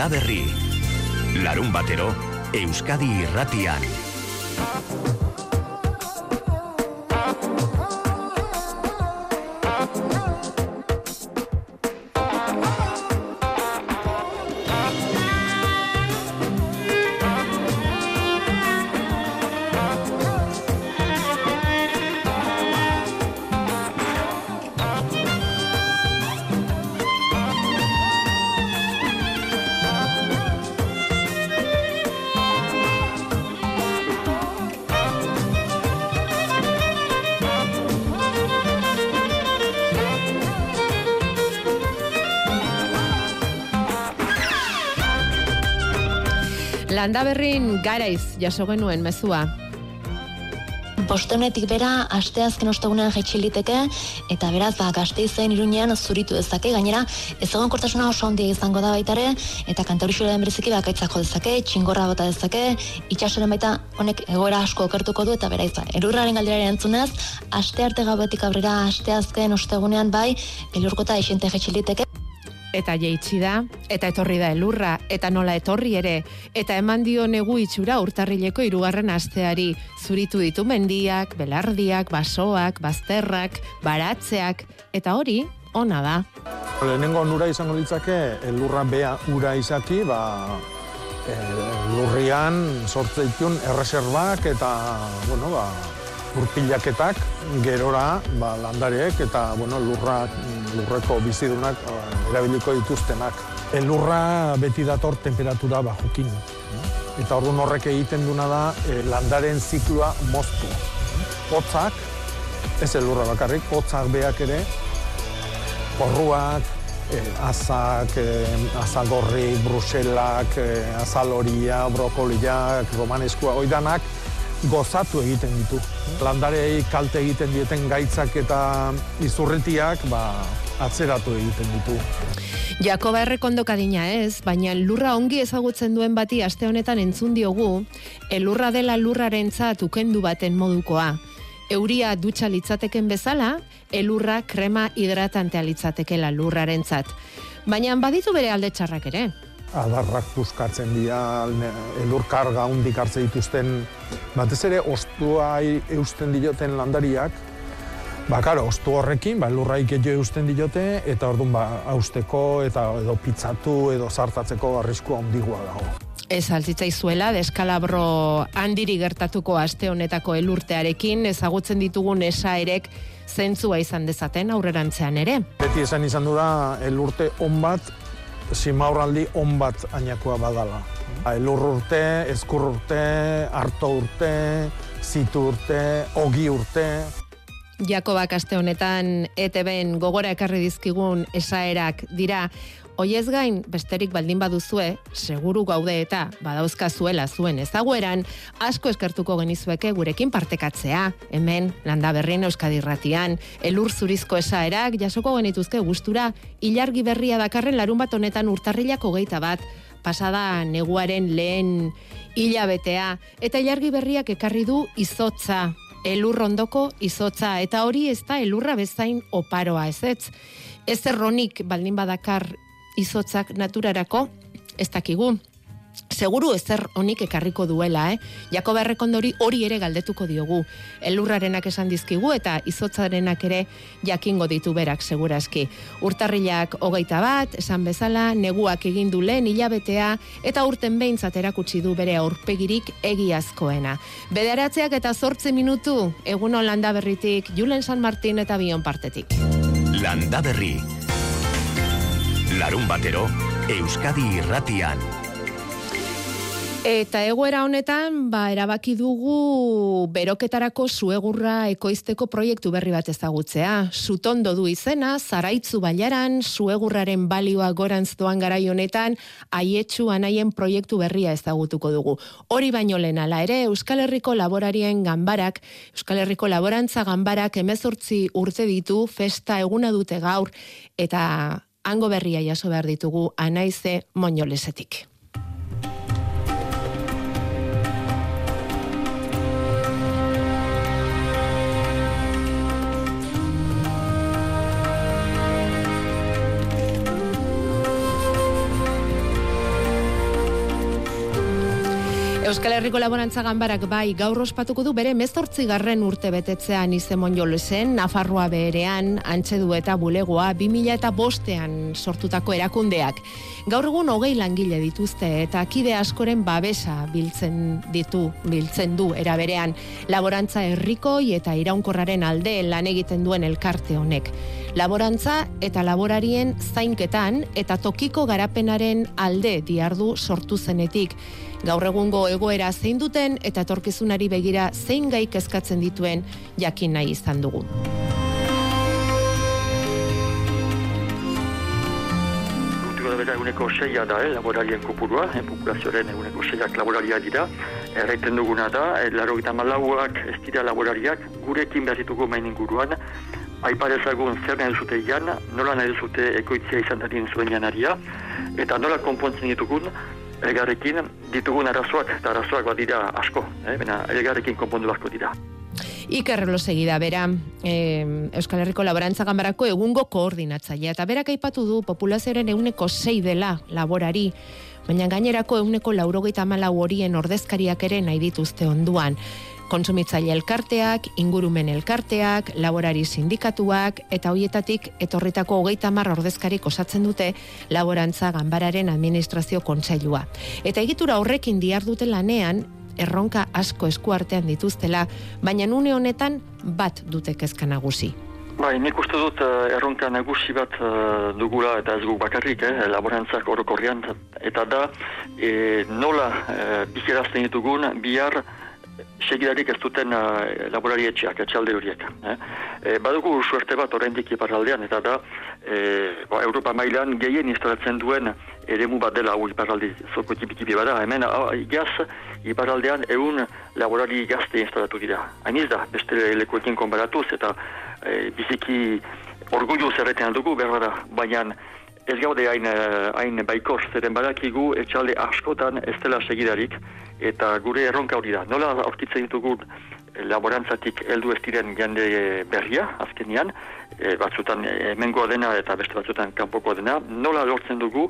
Landa Berri. Larun batero, Euskadi irratian. Landaberrin garaiz jaso genuen mezua. Bostenetik bera, asteazken ostegunean jaitxiliteke, eta beraz, ba, gazteizen irunean zuritu dezake, gainera, ez egon kortasuna oso handia izango da baitare, eta kantaurixoaren bereziki bakaitzako dezake, txingorra bota dezake, itxasoren baita honek egoera asko okertuko du, eta bera izan, erurraren galderaren entzunez, aste arte gauetik aurrera asteazken ostegunean bai, elurkota esente jaitxiliteke, eta jeitsi da, eta etorri da elurra, eta nola etorri ere, eta eman dio negu itxura urtarrileko irugarren asteari, zuritu ditu mendiak, belardiak, basoak, bazterrak, baratzeak, eta hori, ona da. Lehenengo nura izango litzake, elurra bea ura izaki, ba, e, lurrian sortze ditun erreserbak eta, bueno, ba, urpilaketak gerora ba, landareek eta bueno, lurrak, lurreko bizidunak erabiliko dituztenak. Elurra beti dator temperatura bajukin. Eta orduan horrek egiten duna da e, landaren ziklua moztu. Hotzak, ez elurra bakarrik, hotzak beak ere, porruak, e, azak, e, azagorri, bruselak, e, azaloria, brokoliak, romaneskua, oidanak, gozatu egiten ditu. Landarei kalte egiten dieten gaitzak eta izurritiak, ba, atzeratu egiten ditu. Jakoba errekondokadina ez, baina lurra ongi ezagutzen duen bati aste honetan entzun diogu, elurra dela lurraren ukendu baten modukoa. Euria dutxa litzateken bezala, elurra krema hidratantea litzatekela lurraren zat. Baina baditu bere alde txarrak ere adarrak puskatzen dira, elur karga hundik hartze dituzten, batez ere, ostua eusten dioten landariak, ba, karo, ostu horrekin, ba, elurraik eusten diote, eta orduan, ba, austeko, eta edo pitzatu, edo zartatzeko arrisku handigua dago. Ez altzitza deskalabro handiri gertatuko aste honetako elurtearekin, ezagutzen ditugun esaerek zentzua izan dezaten aurrerantzean ere. Beti esan izan du da, elurte on bat simaurraldi on bat ainakoa badala. Elur urte, eskur urte, harto urte, zitu urte, ogi urte. Jakobak aste honetan ETB-en gogora ekarri dizkigun esaerak dira Oiez gain, besterik baldin baduzue, seguru gaude eta badauzka zuela zuen ezagueran, asko eskertuko genizueke gurekin partekatzea. Hemen, landa berrien euskadi ratian, elur zurizko esaerak, jasoko genituzke gustura, ilargi berria dakarren larun bat honetan urtarrilako geita bat, pasada neguaren lehen hilabetea, eta ilargi berriak ekarri du izotza, elur rondoko izotza, eta hori ez da elurra bezain oparoa ez ez. Ez erronik baldin badakar izotzak naturarako, ez dakigu. Seguru ezer honik ekarriko duela, eh? Jako berrekondori hori ere galdetuko diogu. Elurrarenak esan dizkigu eta izotzarenak ere jakingo ditu berak segurazki. Urtarrilak hogeita bat, esan bezala, neguak egin du lehen hilabetea eta urten behintzat erakutsi du bere aurpegirik egiazkoena. Bederatzeak eta zortze minutu, egun landa berritik, Julen San Martin eta Bion partetik. Landa berri, Larun batero, Euskadi irratian. Eta egoera honetan, ba, erabaki dugu beroketarako zuegurra ekoizteko proiektu berri bat ezagutzea. Sutondo du izena, zaraitzu baiaran, zuegurraren balioa gorantz doan garai honetan, aietxu anaien proiektu berria ezagutuko dugu. Hori baino lehen ala ere, Euskal Herriko laborarien ganbarak, Euskal Herriko laborantza ganbarak emezortzi urte ditu, festa eguna dute gaur, eta hango berria jaso behar ditugu anaize moñolesetik. Euskal Herriko Laborantza Ganbarak bai gaur ospatuko du bere mezortzi garren urte betetzean izemon jolesen, Nafarroa beherean, antxedu eta bulegoa, 2000 eta bostean sortutako erakundeak. Gaur egun hogei langile dituzte eta kide askoren babesa biltzen ditu, biltzen du eraberean. Laborantza herrikoi eta iraunkorraren alde lan egiten duen elkarte honek. Laborantza eta laborarien zainketan eta tokiko garapenaren alde diardu sortu zenetik gaur egungo egoera zein duten eta etorkizunari begira zein gai kezkatzen dituen jakin nahi izan dugu. bera eguneko seia da, eh, laborarien kopurua, eh, populazioaren eguneko seiak laboraria dira. Erraiten duguna da, eh, laro eta malauak ez dira laborariak, gurekin behar ditugu main inguruan, aiparezagun zer nahi duzute ian, nola nahi duzute ekoitzia izan dadin zuen janaria, eta nola konpontzen ditugun, elgarrekin ditugun arazoak eta arazoak bat dira asko, eh? bena elgarrekin konpondu asko dira. Iker segida bera, eh, Euskal Herriko Laborantza Gambarako egungo koordinatzailea, eta berak aipatu du populazioaren eguneko sei dela laborari, baina gainerako eguneko laurogeita malau horien ordezkariak ere nahi dituzte onduan konsumitzaile elkarteak, ingurumen elkarteak, laborari sindikatuak, eta hoietatik etorritako hogeita marra ordezkarik osatzen dute laborantza ganbararen administrazio kontsailua. Eta egitura horrekin diar dute lanean, erronka asko eskuartean dituztela, baina nune honetan bat dute kezka nagusi. Bai, nik uste dut uh, erronka nagusi bat uh, dugula eta ez gu bakarrik, eh, laborantzak orokorrian, eta da, e, nola uh, bizirazten ditugun, bihar segidarik ez duten uh, laborari etxeak, etxalde horiek. Eh? E, badugu suerte bat oraindik iparraldean, eta da e, ba, Europa mailan gehien instalatzen duen eremu bat dela hau iparraldi zoko tipi bada. Hemen igaz iparraldean egun laborari gazte instalatu dira. Hainiz da, beste lekuekin konbaratuz, eta e, biziki orgullu zerretean dugu, berbara, baina ez gaude hain, hain baikor, zeren badakigu etxalde askotan ez dela segidarik, eta gure erronka hori da. Nola aurkitzen ditugu eh, laborantzatik heldu ez diren jende berria, azkenian, e, batzutan hemengoa dena eta beste batzutan kanpokoa dena, nola lortzen dugu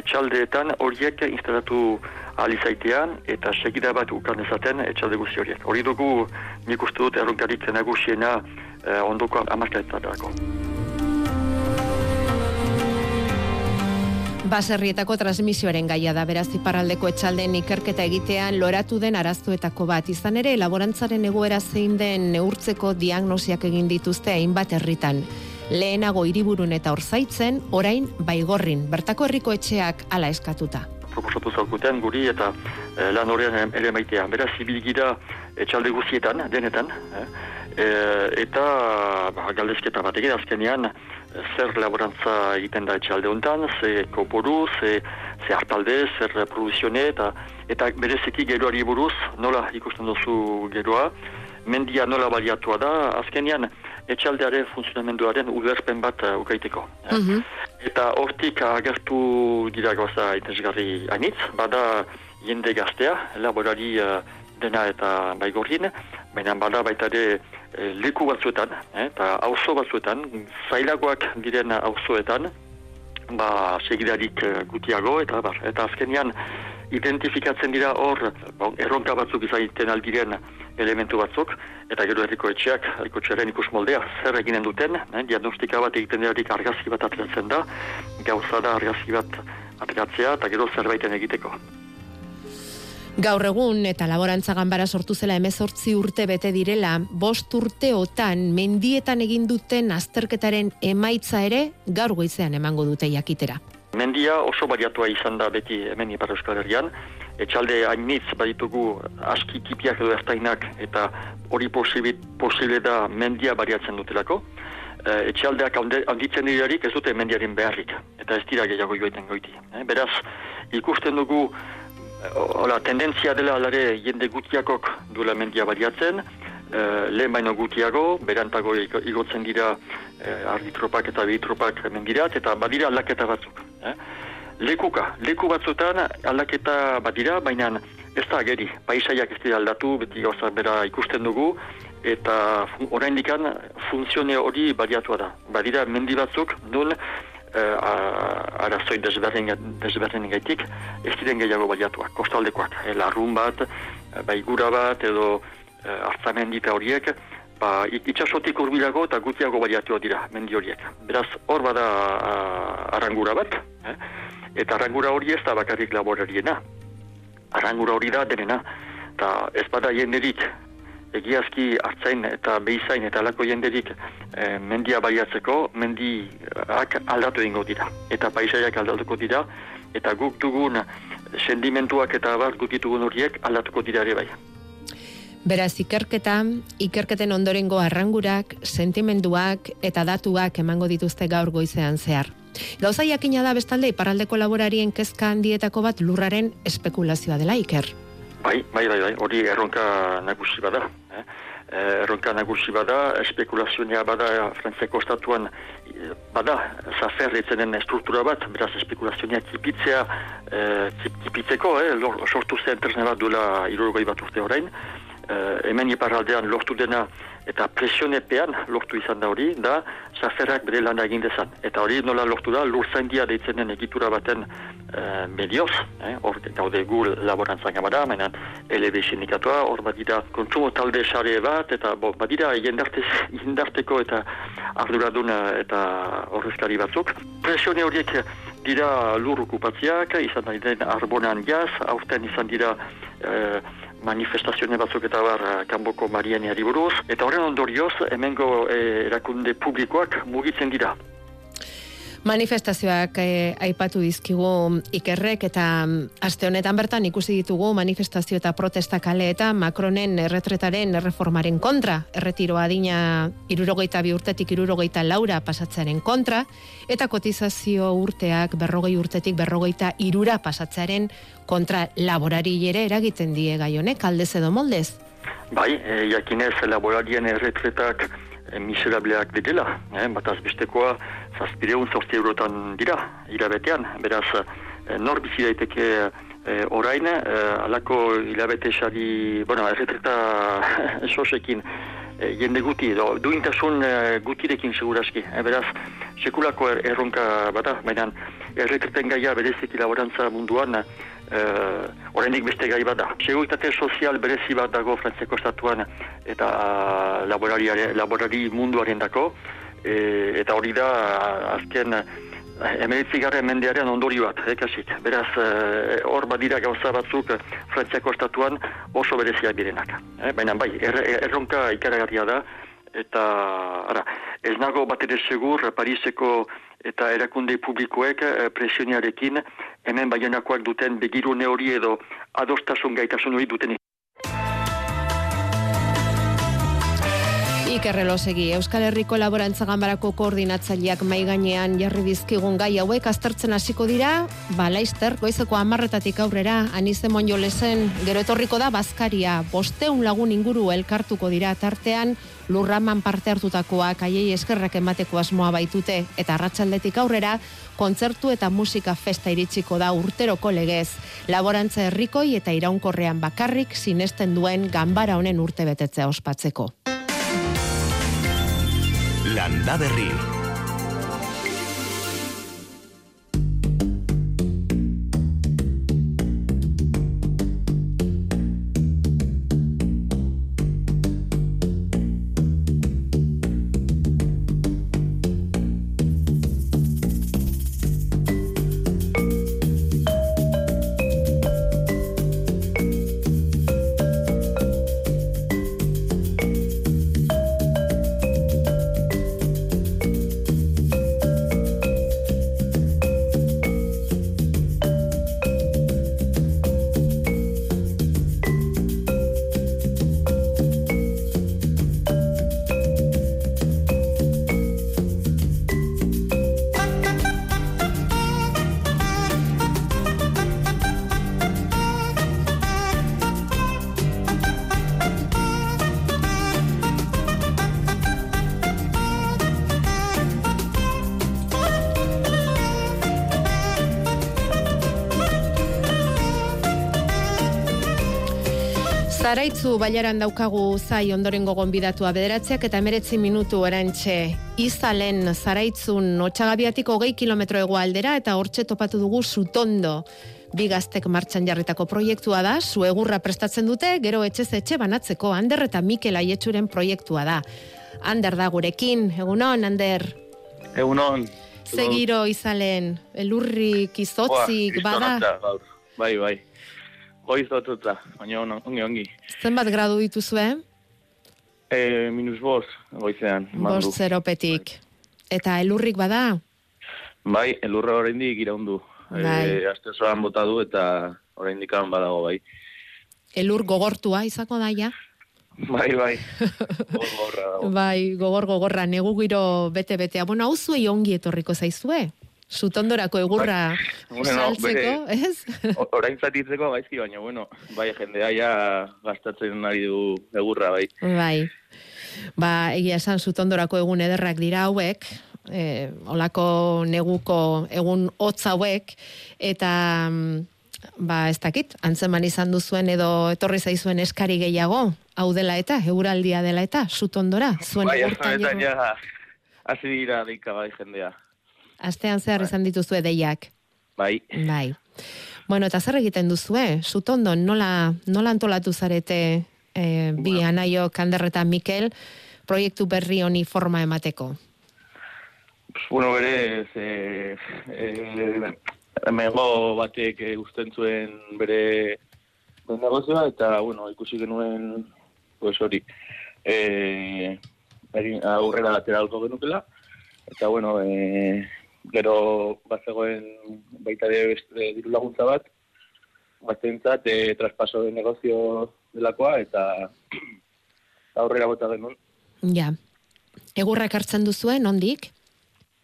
etxaldeetan horiek instalatu alizaitean eta segida bat ukan ezaten etxalde guzti horiek. Hori dugu nik uste dut erronkarik nagusiena e, ondoko amarkaetan Baserrietako transmisioaren gaia da beraz iparraldeko etxalden ikerketa egitean loratu den arazoetako bat. Izan ere, laborantzaren egoera zein den neurtzeko diagnosiak egin dituzte hainbat herritan. Lehenago hiriburun eta orzaitzen, orain baigorrin, bertako herriko etxeak ala eskatuta. Proposatu zaukuten guri eta e, lan horrean ere maitea. Beraz, ibilgira etxalde guzietan, denetan, e, eta ba, galdezketa bat egin azkenean, zer laborantza egiten da etxalde honetan, ze koporu, ze, ze hartalde, zer produzione, eta, eta bereziki geroari buruz, nola ikusten duzu geroa, mendia nola baliatua da, azkenean etxaldearen funtzionamenduaren uberpen bat uh, ukaiteko. Mhm. Eta hortik agertu dira goza itezgarri hainitz, bada jende gaztea, laborari uh, dena eta baigorrin, baina bada baita ere leku batzuetan, eh, eta auzo batzuetan, zailagoak diren auzoetan, ba, segidarik e, gutiago, eta bar, eta azkenian identifikatzen dira hor, bon, erronka batzuk izaiten aldiren elementu batzuk, eta gero herriko etxeak, herriko txaren ikus moldea, zer eginen duten, eh, diagnostika bat egiten dirarik argazki bat ateratzen da, gauza da argazki bat ateratzea, eta gero zerbaiten egiteko. Gaur egun eta laborantza ganbara sortu zela emezortzi urte bete direla, bost urteotan mendietan egin duten azterketaren emaitza ere gaur goizean emango dute jakitera. Mendia oso bariatua izan da beti hemen Ipar Euskal Herrian, etxalde hainitz baditugu aski tipiak edo ertainak eta hori posible da mendia bariatzen dutelako. E, etxaldeak handitzen dirarik ez dute mendiaren beharrik, eta ez dira gehiago joiten goiti. E, beraz, ikusten dugu Hola, tendentzia dela alare jende gutiakok duela mendia baliatzen, uh, lehen baino gutiago, berantago igotzen dira uh, argitropak eta bitropak mendirat, eta badira aldaketa batzuk. Eh? Lekuka, leku batzutan aldaketa badira, baina ez da geri, paisaiak ez dira aldatu, beti gauza bera ikusten dugu, eta orain dikan funtzione hori baliatua da. Badira mendi batzuk, nun uh, arazoi desberdin gaitik, ez diren gehiago baliatuak, kostaldekoak, e, larrun bat, bai gura bat, edo hartzamendita horiek, ba, itxasotik urbilago eta gutiago baliatua dira mendi horiek. Beraz, hor bada uh, arangura bat, eh? eta arangura hori ez da bakarrik laborariena. Arangura hori da denena, eta ez bada jenderik egiazki hartzain eta behizain eta alako jenderik e, mendia baiatzeko, mendiak aldatu egingo dira. Eta paisaiak aldatuko dira, eta guk dugun sendimentuak eta abar gutitugun horiek aldatuko dira ere bai. Beraz, ikerketa, ikerketen ondorengo arrangurak, sentimenduak eta datuak emango dituzte gaur goizean zehar. Gauza jakina da bestalde iparraldeko laborarien kezka handietako bat lurraren espekulazioa dela iker. Bai, bai, bai, bai, hori erronka nagusi bada. Eh? eh erronka nagusi bada, espekulazioa bada Frantziako estatuan bada, zafer etzenen struktura bat, beraz espekulazioa tipitzea, eh, tipitzeko, eh, sortu zen tresne bat duela irurgoi bat urte horrein, uh, hemen iparaldean lortu dena eta presionepean lortu izan da hori, da zaferrak bere lan egin dezan. Eta hori nola lortu da, lur zaindia deitzenen egitura baten uh, medioz, eh, hor gaude gu laborantzan gamada, menan LB sindikatua, hor badira kontsumo talde sare bat, eta bo, badira jendarteko eta arduradun eta horrezkari batzuk. Presione horiek dira lur okupatziak, izan da den arbonan jaz, aurten izan dira uh, manifestazioen batzuk eta bar eh, kanboko marianiari buruz, eta horren ondorioz, hemengo eh, erakunde publikoak mugitzen dira. Manifestazioak eh, aipatu dizkigu ikerrek eta mm, aste honetan bertan ikusi ditugu manifestazio eta protesta kale eta Macronen erretretaren erreformaren kontra, erretiro adina irurogeita bi urtetik irurogeita laura pasatzaren kontra, eta kotizazio urteak berrogei urtetik berrogeita irura pasatzaren kontra laborari ere eragiten die gai honek aldez edo moldez. Bai, e, jakinez laborarien erretretak miserableak didela, eh, bat azbestekoa zazpideun zortzi eurotan dira, irabetean, beraz e, nor bizi daiteke e, orain, e, alako hilabete xari, bueno, erretreta sosekin, e, jende guti, do, duintasun e, gutirekin seguraski, e, beraz, sekulako er, erronka bada, baina erretreten gaia berezik laborantza munduan, uh, oraindik beste gai bada. Seguritate sozial berezi bat dago Frantziako estatuan eta laborari, laborari munduaren dako, e, eta hori da azken emeritzigarren mendearen ondori bat, ekasik. Beraz, hor uh, badira gauza batzuk Frantziako estatuan oso bereziak birenak. Eh? Baina bai, er, erronka ikaragarria da, eta ara, ez nago bat ere segur Pariseko eta erakunde publikoek eh, presioniarekin hemen baionakoak duten begirune hori edo adostasun gaitasun hori duten Iker Euskal Herriko Laborantza Ganbarako koordinatzaileak mai gainean jarri dizkigun gai hauek aztertzen hasiko dira, ba Laister goizeko 10 aurrera Anize Monjolesen gero etorriko da Bazkaria, 500 lagun inguru elkartuko dira tartean lurraman parte hartutakoak haiei eskerrak emateko asmoa baitute eta arratsaldetik aurrera kontzertu eta musika festa iritsiko da urteroko legez. Laborantza herrikoi eta iraunkorrean bakarrik sinesten duen ganbara honen urte betetzea ospatzeko. Landa Zaraitzu bailaran daukagu zai ondorengo gonbidatua bederatziak eta emeretzi minutu erantxe. Izalen zaraitzun otxagabiatik hogei kilometro egoaldera eta hortxe topatu dugu sutondo. Bi gaztek martxan jarritako proiektua da, zuegurra prestatzen dute, gero etxez etxe banatzeko, Ander eta Mikel Aietxuren proiektua da. Ander da gurekin, egunon, Ander. Egunon. Zegiro izalen, elurrik, izotzik, Buah, bada. gaur. Bai, bai. Goiz dotuta, baina on- ongi, ongi. Zenbat gradu dituzue? E, minus bost, goizean. Bost zeropetik. Eta elurrik bada? Bai, elurra oraindik iraundu. Bai. E, aste osoan bota du eta oraindik badago, bai. Elur gogortua izako daia? Bai, bai. Gor, gorra dago. Bai, gogor gogorra, negu giro bete-betea. Bueno, hau zuei ongi etorriko zaizue? Sutondorako egurra Bai. Bueno, saltzeko, ez? Orain zatitzeko gaizki, baina, bueno, bai, jendea ja gastatzen ari du egurra, bai. Bai. Ba, egia esan sutondorako egun ederrak dira hauek, e, olako neguko egun hotz hauek, eta mm, ba, ez dakit, antzeman izan duzuen edo etorri zaizuen eskari gehiago, hau dela eta, eguraldia dela eta, sutondora, zuen bai, egurtan ja, hasi dira deika bai jendea. Astean zehar izan dituzue deiak. Bai. Bai. Bueno, eta zer egiten duzue? Sutondo, nola, nola antolatu zarete e, bi anaio Kander eta Mikel proiektu berri honi forma emateko? Bueno, berez, e, e, emengo batek e, usten zuen bere, bere negozioa, eta, bueno, ikusi genuen, pues hori, e, aurrera atera alko genukela, eta, bueno, e, gero bazegoen baita ere beste diru laguntza bat, batentzat e, traspaso de negozio delakoa, eta aurrera bota genuen. Ja. Egurrak hartzen duzue, nondik?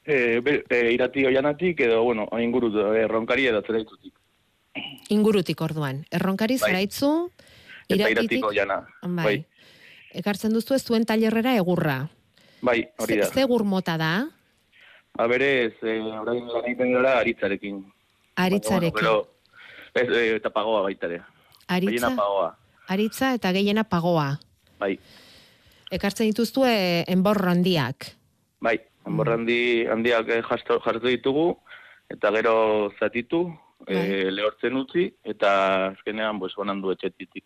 E, be, e, irati oianatik edo, bueno, inguru e, ronkari edo zeraitutik. Ingurutik orduan. Erronkari Bai. zaraitzu, Eta iratitik, iratiko oiana. bai. Bai, Ekartzen duzu ez zuen tailerrera egurra. bai hori da. Ze, ze egur mota da? Ba, berez, e, orain lan egiten gara aritzarekin. Aritzarekin. Baina, bueno, gero, ez, e, eta pagoa baita ere. Aritza, Gehiena pagoa. aritza eta gehiena pagoa. Bai, Ekartzen dituzue enborro handiak. bai. Enborrandi handiak eh, jasto, jartu ditugu, eta gero zatitu, Bai. e, lehortzen utzi, eta azkenean, pues, banan du etxetitik.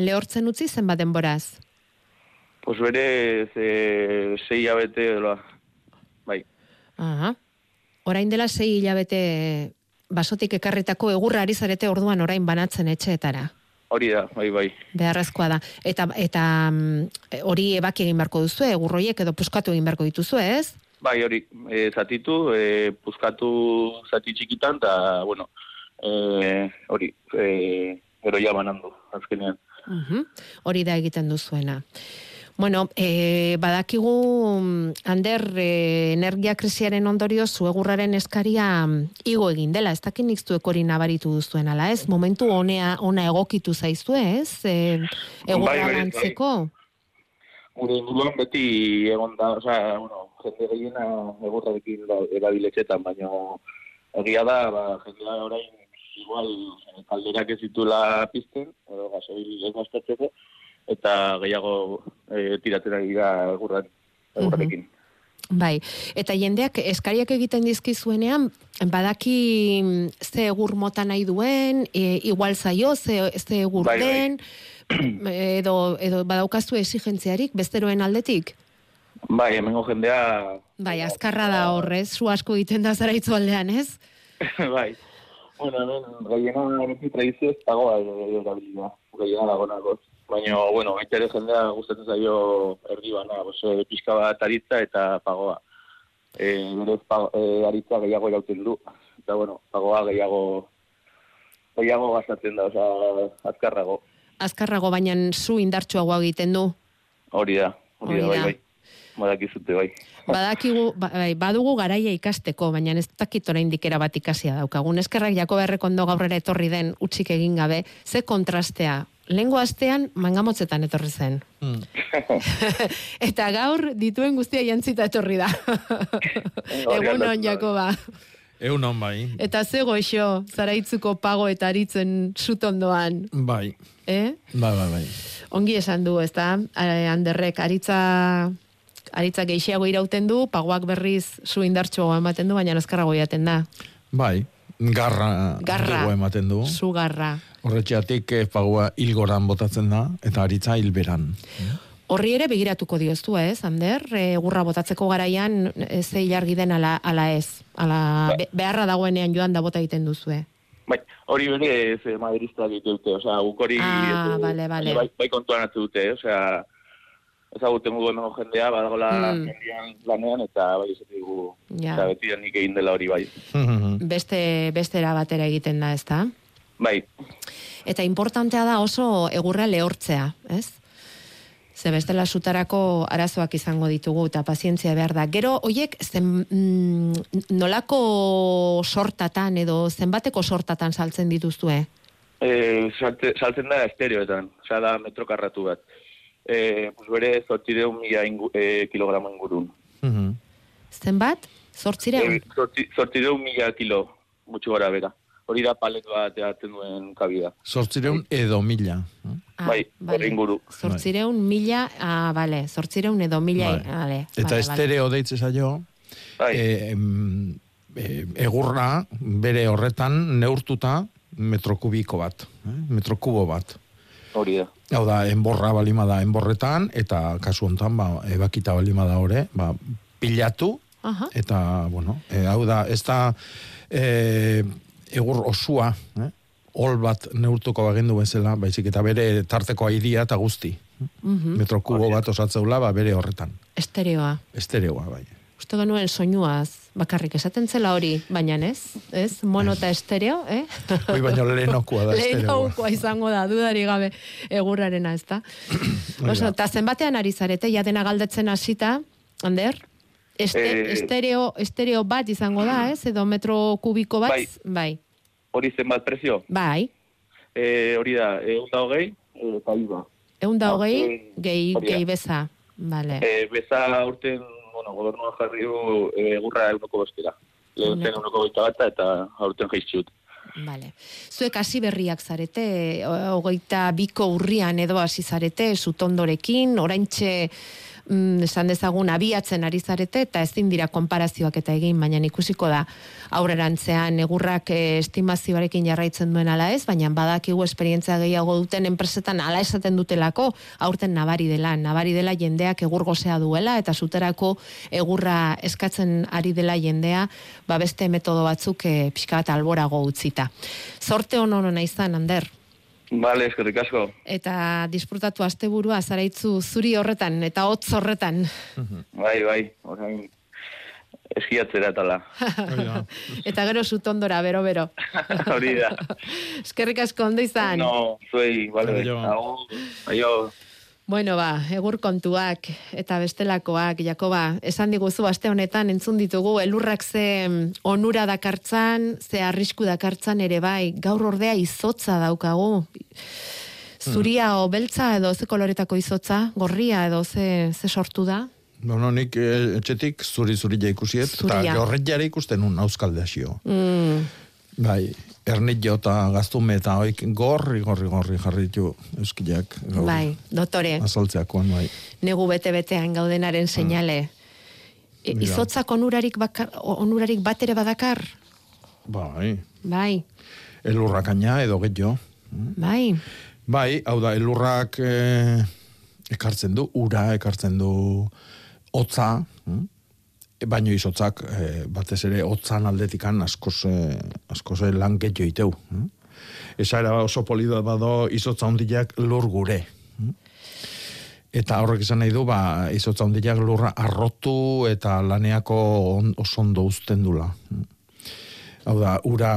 Lehortzen utzi zenbat denboraz? Pues berez, e, sei abete, edo, bai, Aha. Orain dela sei hilabete basotik ekarritako egurra ari zarete orduan orain banatzen etxeetara. hori da, bai, bai. Beharrezkoa da. Eta, eta mm, hori ebaki egin beharko duzu, egurroiek edo puskatu egin beharko dituzu, ez? Bai, hori, e, zatitu, e, puzkatu zati txikitan, eta, bueno, e, hori, e, gero ja banandu, azkenean. Mhm. Hori da egiten duzuena. Bueno, e, badakigu, mm, Ander, e, energia krisiaren ondorio zuegurraren eskaria mm, igo egin dela, ez dakin nik hori nabaritu duzuen, ala ez? Momentu honea, ona egokitu zaizue, ez? E, egurra Bai, bai, lantzeko? Gure inguruan beti egon da, osea, bueno, jende gehiena egurrarekin erabiletxetan, baina egia da, ba, jendea orain igual eh, kalderak ez dituela pizten, edo gasoil ez gastatzeko, eta gehiago e, tiratzen ari da egurran, egurrarekin. Bai, eta jendeak eskariak egiten dizkizuenean, badaki mm, ze egur mota nahi duen, e, igual zaio, ze, ze egur Bai, bai. den, edo, edo badaukazu exigenziarik, besteroen aldetik? Bai, hemengo jendea... Bai, azkarra da horrez, zu asko egiten da zaraitzu aldean, ez? bai. Bueno, hemen, gehiena beti tradizioz pagoa erabilia, gehiena dagonakoz. Baina, bueno, baita ere jendea gustatzen zaio erdi bana, oso pixka bat aritza eta pagoa. E, berez, pa, e, aritza gehiago irauten du. Eta, bueno, pagoa gehiago gehiago gastatzen da, oza, azkarrago. Azkarrago baina zu indartsuagoa egiten du. Hori da, hori, da, bai, bai. Badakizute, bai. Badakigu, ba- bai, badugu garaia ikasteko, baina ez dakit oraindik era bat ikasia daukagun. Eskerrak jako berrekondo gaurrera etorri den utxik egin gabe, ze kontrastea. Lengo astean mangamotzetan etorri zen. Mm. Eta gaur dituen guztia jantzita etorri da. Egun on, da. Jakoba. Eun hon bai. Eta ze goxo, zaraitzuko pago eta aritzen sutondoan, Bai. eh? Bai, bai, bai. Ongi esan du, ezta? Eh, Anderrek, aritza, aritza geixiago irauten du, pagoak berriz zu indartxoa ematen du, baina azkarrago jaten da. Bai. Garra, Garra. ematen du. Zu garra. Horretxeatik eh, pagua hilgoran botatzen da, eta aritza hilberan. Horri ere begiratuko dioztu, ez, Ander? E, gurra botatzeko garaian e, ze ilargi den ala, ala ez. Ala, be, beharra dagoenean joan da bota egiten duzue. Bai, hori bere ez eh, madridistak dute, osea, guk hori Ah, ez, bale, bale. bai, bai kontuan hartu dute, osea, ezaguten mugu hemen jendea, badagola Mm. jendean lanean, eta bai ez dugu, Ja. eta beti da nik egin dela hori bai. Beste, bestera batera egiten da, ezta? Bai, Eta importantea da oso egurra lehortzea, ez? Ze bestela sutarako arazoak izango ditugu eta pazientzia behar da. Gero, hoiek zen, mm, nolako sortatan edo zenbateko sortatan saltzen dituzue? e, salte, saltzen da estereoetan, osea da metrokarratu bat. E, pues bere zortzireun mila ingu, e, kilogramo ingurun. Zenbat? Zortzireun? E, zortzi- zortzireun mila kilo, gutxi gora bera. Hori da palet bat eaten duen kabida. Zortzireun edo mila. Ah, bai, horri inguru. Zortzireun mila, ah, bale, zortzireun edo mila, Bai. bale. Eta bale, estereo deitze zaio, Bai, e, e, egurra bere horretan neurtuta metrokubiko bat, eh? metrokubo bat. hori da. Hau da, enborra balima da enborretan, eta kasu hontan ba, ebakita balima da ore, ba, pilatu, Aha. eta, bueno, e, hau da, ez da e, egur osua, eh? ol bat neurtuko bagendu bezala, baizik eta bere tarteko airia eta guzti. Mhm. Metrokubo bat osatzeula, ba, bere horretan. Estereoa. Estereoa, bai. Uste genuen soinuaz, bakarrik esaten zela hori, baina ez, ez, mono eta estereo, eh? Hoi baino lehenokua da estereoa. Lehenaukoa izango da, dudari gabe egurrarena, ez da? Oso, eta zenbatean ari zarete, ja dena galdetzen hasita, Ander? Este, Eh, estereo, estereo bat izango da, ez? Edo metro kubiko bat? Bai. Bai. Hori zenbat prezio? Bai. E, hori da, egun da hogei, e, eta iba. Egun da hogei, gehi, gehi beza. Vale. E, beza urten, bueno, gobernua jarri du e, egurra eguneko bostera. Lehen zen eguneko goita bata eta aurten jaiztxut. Vale. Zuek hasi berriak zarete, hogeita biko urrian edo hasi zarete, sutondorekin, oraintxe mm, esan dezagun abiatzen ari zarete eta ezin dira konparazioak eta egin, baina ikusiko da aurrerantzean egurrak eh, estimazioarekin jarraitzen duen ala ez, baina badakigu esperientzia gehiago duten enpresetan ala esaten dutelako aurten nabari dela, nabari dela jendeak egur gozea duela eta suterako egurra eskatzen ari dela jendea, ba beste metodo batzuk e, pixka bat alborago utzita. Zorte hon hona izan, Ander. Bale, eskerrik asko. Eta disfrutatu asteburua zaraitzu zuri horretan eta hotz horretan. Bai, bai, orain eskiatzera tala. eta gero sutondora, bero-bero. hori da. Eskerrik asko ondo izan. No, zuei, bale. Aio. Aio. Bueno, ba, egur kontuak eta bestelakoak, Jakoba, esan diguzu aste honetan entzun ditugu elurrak ze mm, onura dakartzan, ze arrisku dakartzan ere bai, gaur ordea izotza daukagu. Zuria o beltza edo ze koloretako izotza, gorria edo ze, ze sortu da? Bueno, nik eh, etxetik zuri-zuri ja ikusiet, eta Zuria. horret jara ikusten un auskalde. Mm, Bai, ernillo eta gaztume eta oik gorri, gorri, gorri jarritu euskilak. gaur bai, dotore, Azaltzeakoan, bai. negu bete-betean gaudenaren seinale. E, Mira. izotzak onurarik, bakar, onurarik bat ere badakar? Bai, Bai, elurrakaina edo getxo. bai. Bai, hau da, elurrak eh, ekartzen du, ura ekartzen du hotza, hm? E, baino izotzak eh, batez ere hotzan aldetikan askoz, eh, askoz eh, lan getxo iteu. Hm? Esa era oso polido bado izotza hondiak lur gure. hm? Eta horrek izan nahi du, ba, izotza hondiak lurra arrotu eta laneako on, oso ondo uzten dula. hm? Hau da, ura,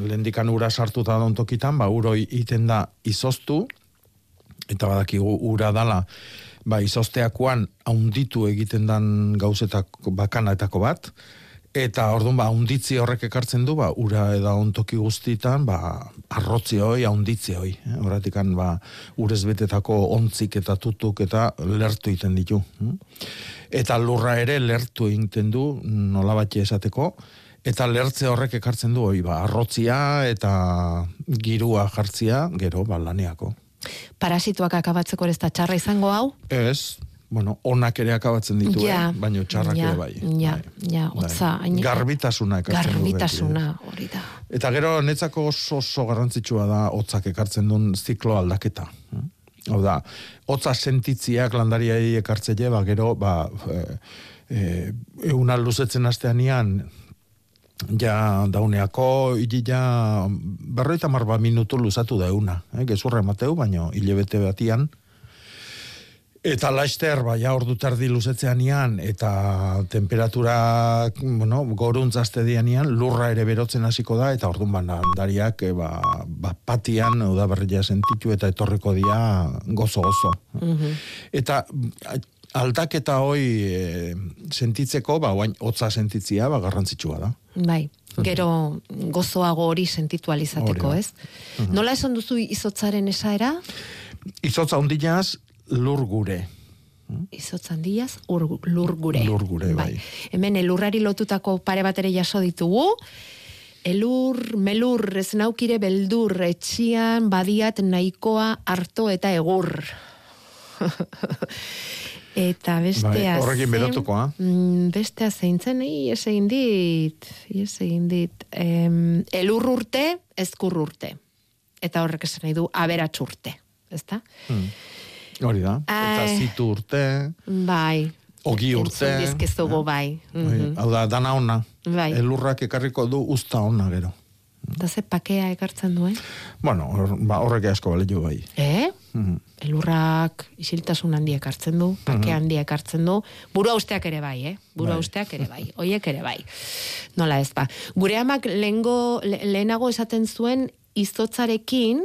lehendikan ura sartuta daun tokitan, ba, uro iten da izoztu, eta badakigu ura dala, ba, izozteakoan haunditu egiten dan gauzetako bakanetako bat, eta orduan, ba, haunditzi horrek ekartzen du, ba, ura eda ontoki guztitan, ba, arrotzi hoi, haunditzi hoi. Eh? Horratikan, ba, urez betetako ontzik eta tutuk eta lertu egiten ditu. Eta lurra ere lertu egiten du, nola esateko, Eta lertze horrek ekartzen du hori, ba, arrotzia eta girua jartzia, gero, ba, laneako. Parasituak akabatzeko ez da txarra izango hau? Ez, bueno, onak ere akabatzen ditu, Ja. eh? baina txarrak Ja, ere bai. ja, bai. ja, Bai. hain- Garbitasuna ekartzen Garbitasuna, hori da. eh. Eta gero, netzako oso, oso garrantzitsua da hotzak ekartzen duen ziklo aldaketa. eh? Hau da, hotza sentitziak landariai ekartzeie, ba, gero, ba, e, e, euna luzetzen asteanian, ja dauneako hili ja berroita marba minutu luzatu da. Eh? Gezurra emateu, baino hilebete batian. Eta laister, bai, ja, ordu terdi luzetzean ian, eta temperatura, bueno, goruntz azte dianian, lurra ere berotzen hasiko da, eta orduan bandariak, e, ba, ba, patian, da berria sentitu, eta etorriko dia gozo-gozo. Eta a- aldaketa hoi e, sentitzeko, ba, oain, hotza sentitzia, ba, garrantzitsua da. Bai, gero gozoago hori sentitu alizateko, ez? Nola esan duzu izotzaren esaera? Izotza hundinaz, lur gure. Izotz handiaz, ur, lur gure. Lur gure, bai. Hemen elurrari lotutako pare batere jaso ditugu. Elur, melur, ez naukire beldur, etxian, badiat, nahikoa, harto eta egur. eta bestea Bai, horrekin zen- ah? Mm, bestea zeintzen, ies egin dit, ies egin dit. Em, elur urte, ezkur urte. Eta horrek esan nahi du, aberatx urte. Ezta? Hori da. Eta Ai. zitu urte, Bai. Ogi urte. Entzun dizkizugu, bai. Bai, Mhm. Hau da, dana ona. Bai. Elurrak ekarriko du usta ona gero. Eta ze pakea ekartzen duen? Bueno, hor, ba, horrek asko balio bai. Eh? Mhm. Elurrak isiltasun handia ekartzen du, pake handia ekartzen du, burua usteak ere bai, eh? Burua Bai. usteak ere bai, oiek ere bai. Nola ez ba. Gure amak lehengo, le- lehenago esaten zuen izotzarekin,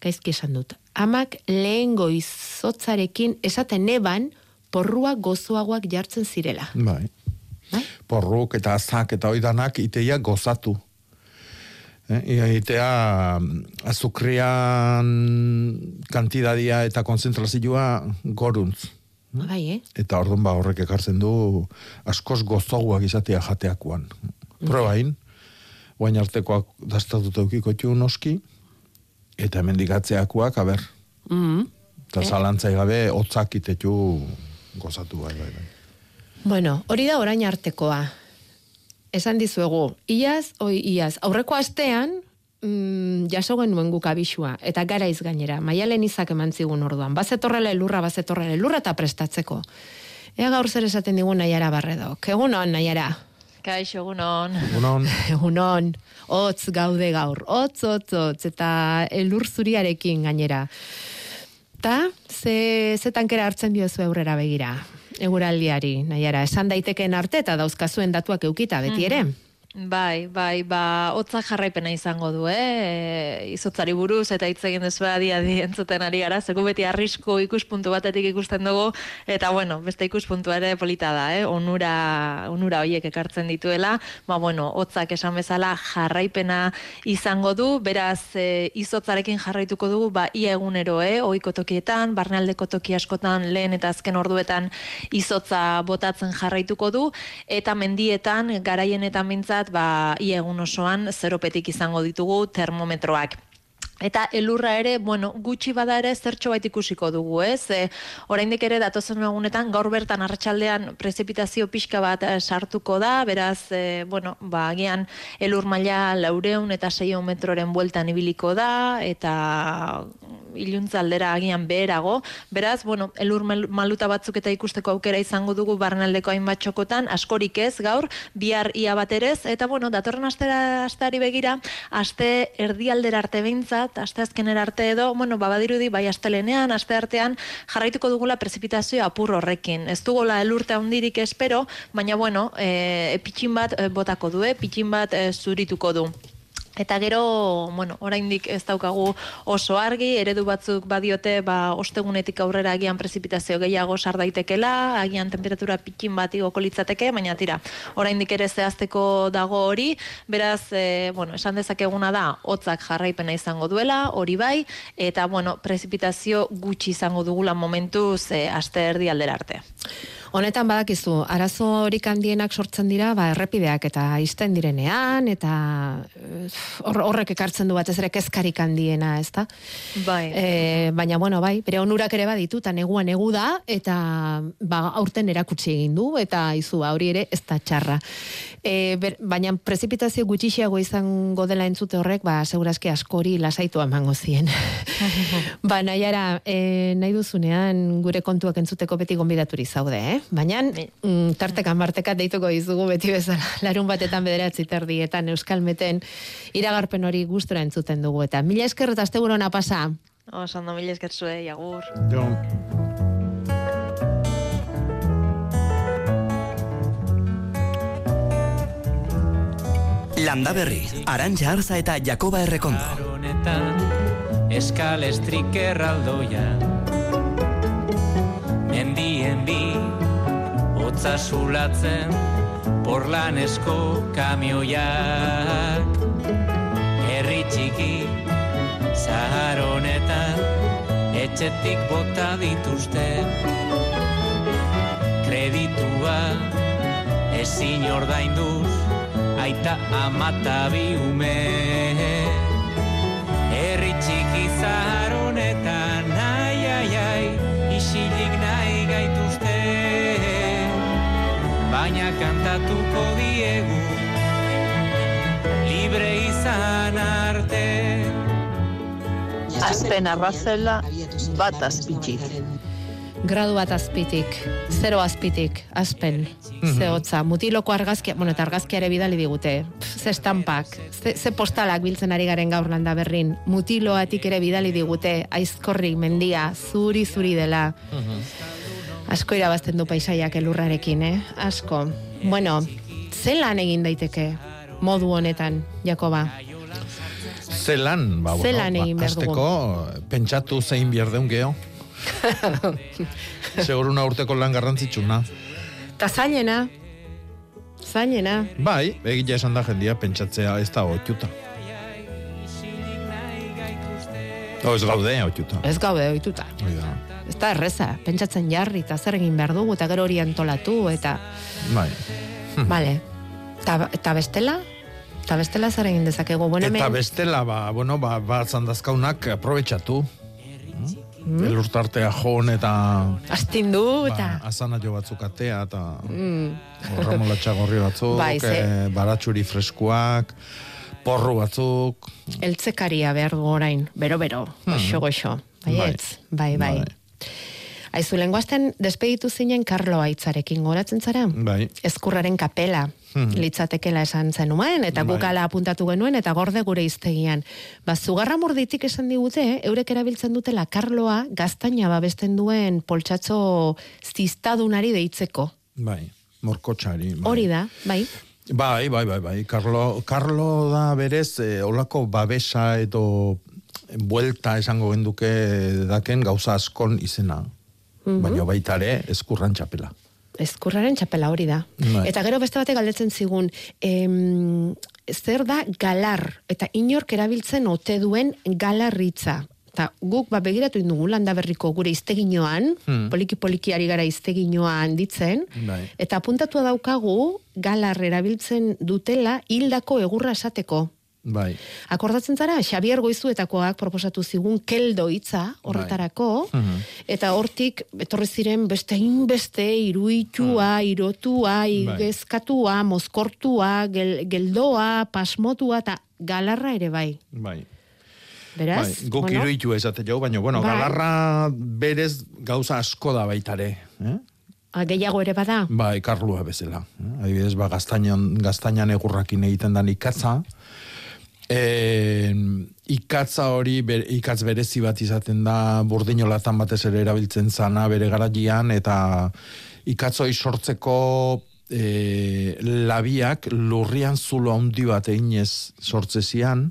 gaizki esan dut, amak lehengo izotzarekin esaten neban porrua gozoagoak jartzen zirela. Bai. Bai? Porruk eta azak eta oidanak iteia gozatu. Eh, ia itea mm, azukrian kantidadia eta konzentrazioa goruntz. Bai, eh? Eta orduan ba horrek ekartzen du askoz gozoguak izatea jateakoan. Probain, guain artekoak dastatuta eukiko txu noski, eta hemen digatzeakoak, aber, Mm eta zalantzai gabe, hotzak itetu gozatu bai, bai, bai. Bueno, hori da orain artekoa. Esan dizuegu, iaz, oi, iaz, aurreko astean, mm, jaso genuen guk abisua, eta garaiz gainera, maialen izak eman zigun orduan, bazetorrela elurra, bazetorrela elurra eta prestatzeko. Ea gaur zer esaten digun nahiara barredok. Egunon, nahiara. Kaixo, egunon. Egunon, Egunon, hotz gaude gaur, hotz, hotz, hotz, eta elur zuriarekin gainera. Ta, ze, ze tankera hartzen diozu aurrera begira, eguraldiari, nahiara, esan daitekeen arte eta dauzkazuen datuak eukita, beti ere. Bai, bai, ba, hotzak jarraipena izango du, eh? Izotzari buruz eta hitz egin dezu adi adi entzuten ari gara, zeko beti arrisku ikuspuntu batetik ikusten dugu, eta bueno, beste ikuspuntu ere polita da, eh? Onura, onura hoiek ekartzen dituela, ba, bueno, hotzak esan bezala jarraipena izango du, beraz, e, izotzarekin jarraituko dugu, ba, ia egunero, eh? Oiko tokietan, barnealdeko toki askotan, lehen eta azken orduetan izotza botatzen jarraituko du, eta mendietan, garaienetan mintzat, ba, ia egun osoan zeropetik izango ditugu termometroak. Eta elurra ere, bueno, gutxi bada ere zertxo bait ikusiko dugu, ez? E, oraindik ere datozen egunetan gaur bertan arratsaldean prezipitazio pixka bat eh, sartuko da, beraz, e, bueno, ba, agian elur maila laureun eta seio metroren bueltan ibiliko da, eta iluntza aldera agian beherago. Beraz, bueno, elur mal- maluta batzuk eta ikusteko aukera izango dugu barnaldeko hainbat txokotan, askorik ez gaur, bihar ia baterez, eta bueno, datorren astera asteari begira, aste erdialdera arte behintzat, aste azkenera arte edo, bueno, babadirudi bai astelenean, aste artean jarraituko dugula prezipitazio apur horrekin. Ez dugola elurte handirik espero, baina bueno, e, pitxin bat e, botako du, eh? pitxin bat e, zurituko du. Eta gero, bueno, oraindik ez daukagu oso argi, eredu batzuk badiote, ba, ostegunetik aurrera agian prezipitazio gehiago sar daitekela, agian temperatura pikin bat igoko litzateke, baina tira, oraindik ere zehazteko dago hori, beraz, e, bueno, esan dezakeguna da, hotzak jarraipena izango duela, hori bai, eta, bueno, prezipitazio gutxi izango dugula momentuz e, aste erdi aldera arte. Honetan badakizu, arazo horik handienak sortzen dira, ba, errepideak eta izten direnean, eta eh, hor- horrek ekartzen du batez ere kezkarik handiena, ezta? Bai. E, baina, bueno, bai, bere onurak ere baditu, eta negua negu da, eta ba, aurten erakutsi egin du, eta izu, ba, hori ere ez da txarra. E, ber, baina prezipitazio gutxixiago izango dela entzute horrek, ba, segurazki askori lasaitu emango zien. ba, nahiara, e, nahi duzunean gure kontuak entzuteko beti gonbidaturi zaude, eh? Baina, mm, tartekan martekat deituko dizugu beti bezala, larun batetan bederatzi terdietan euskalmeten iragarpen hori gustura entzuten dugu, eta mila esker eta asteburu ona pasa. Oso ondo mila esker zuei, agur. Jo. Landa berri, Arantxa Arza eta Jakoba Errekondo. honetan eskal estrik erraldoia Mendien bi hotza zulatzen porlanesko kamioiak. Herri txiki zahar honetan etxetik bota dituzte. Kreditua ezin ordainduz aita amata bi ume. Herri txiki zahar honetan baina kantatuko diegu libre izan arte. Azpen arrazela bat azpitzik. Gradu bat azpitik, zero azpitik, azpen, ze hotza, mutiloko argazkia, bueno, eta argazkia ere bidali digute, Pff, ze estampak, ze, ze postalak biltzen ari garen gaur landa berrin, mutiloatik ere bidali digute, aizkorrik mendia, zuri zuri dela, asko irabazten du paisaiak elurrarekin, eh? Asko. Bueno, ze lan egin daiteke modu honetan, Jakoba? Zelan, ba, bueno, Zelan egin dugu. kasteko, pentsatu zein bierdeun geho. Seguro una urteko lan garrantzitsuna. Ta zailena, zailena, Bai, egia esan da jendia pentsatzea ez da otxuta. O ez gaude otxuta. ez gaude ohituta. Hori da. Ez da erreza, pentsatzen jarri eta zer egin behar dugu eta gero hori antolatu eta, Bai. bale, eta, eta bestela? Eta bestela zer egin dezakegu, bueno, Eta hemen, bestela, ba, bueno, ba, ba zandazkaunak aprobetxatu. Mm. Elurtartea joan eta astindu eta, ba, azana jo batzuk atea eta mm, horremolatxa gorri batzuk, Bai, eh, baratxuri freskuak, porru batzuk. eltzekaria behar dugu orain, bero-bero, goxo, goxo, baietz, bai, bai. Bai. Aizu, lenguazten despeditu zinen Karlo Aitzarekin goratzen zara? Bai. Ezkurraren kapela Hmm. litzatekela esan zenuen, eta Bai. guk ala apuntatu genuen, eta gorde gure iztegian. Ba, zugarra morditik esan digute, eurek erabiltzen dutela Karloa gaztaina babesten duen poltsatxo ziztadunari deitzeko. Bai, morkotxari. Bai. Hori da, bai? Bai, bai, bai, bai. Carlo, Carlo da berez, eh, olako babesa edo buelta esango genduke daken gauza askon izena. Mhm. Baina baita ere, eskurran txapela. Ezkurraren txapela hori da. Bai. Eta gero beste batek galdetzen zigun, em, zer da galar, eta inork erabiltzen ote duen galarritza. Eta guk ba, begiratu indugu landa berriko gure izteginoan, Hmm. poliki-poliki ari gara izteginoa handitzen, Bai. eta apuntatua daukagu galar erabiltzen dutela hildako egurra esateko. Bai. Akordatzen zara, Xabier Goizuetakoak proposatu zigun keldo hitza horretarako, Mhm. eta hortik etorri ziren beste inbeste iruitua, irotua, igezkatua, mozkortua, gel, geldoa, pasmotua, eta galarra ere bai. Bai. Beraz, bai. Guk bueno, iruitu esate jau, baina, bueno, Bai. galarra berez gauza asko da baitare. Eh? a, gehiago ere bada. Bai, karlua bezala. Eh? Adibidez, ba, gaztainan, gaztainan egurrakin egiten dan ikatza. E, ikatza hori, ber, ikatz berezi bat izaten da, burdinolatan batez ere erabiltzen zana bere garaian, eta ikatz hori sortzeko e, labiak lurrian zulo handi bat eginez sortzezian,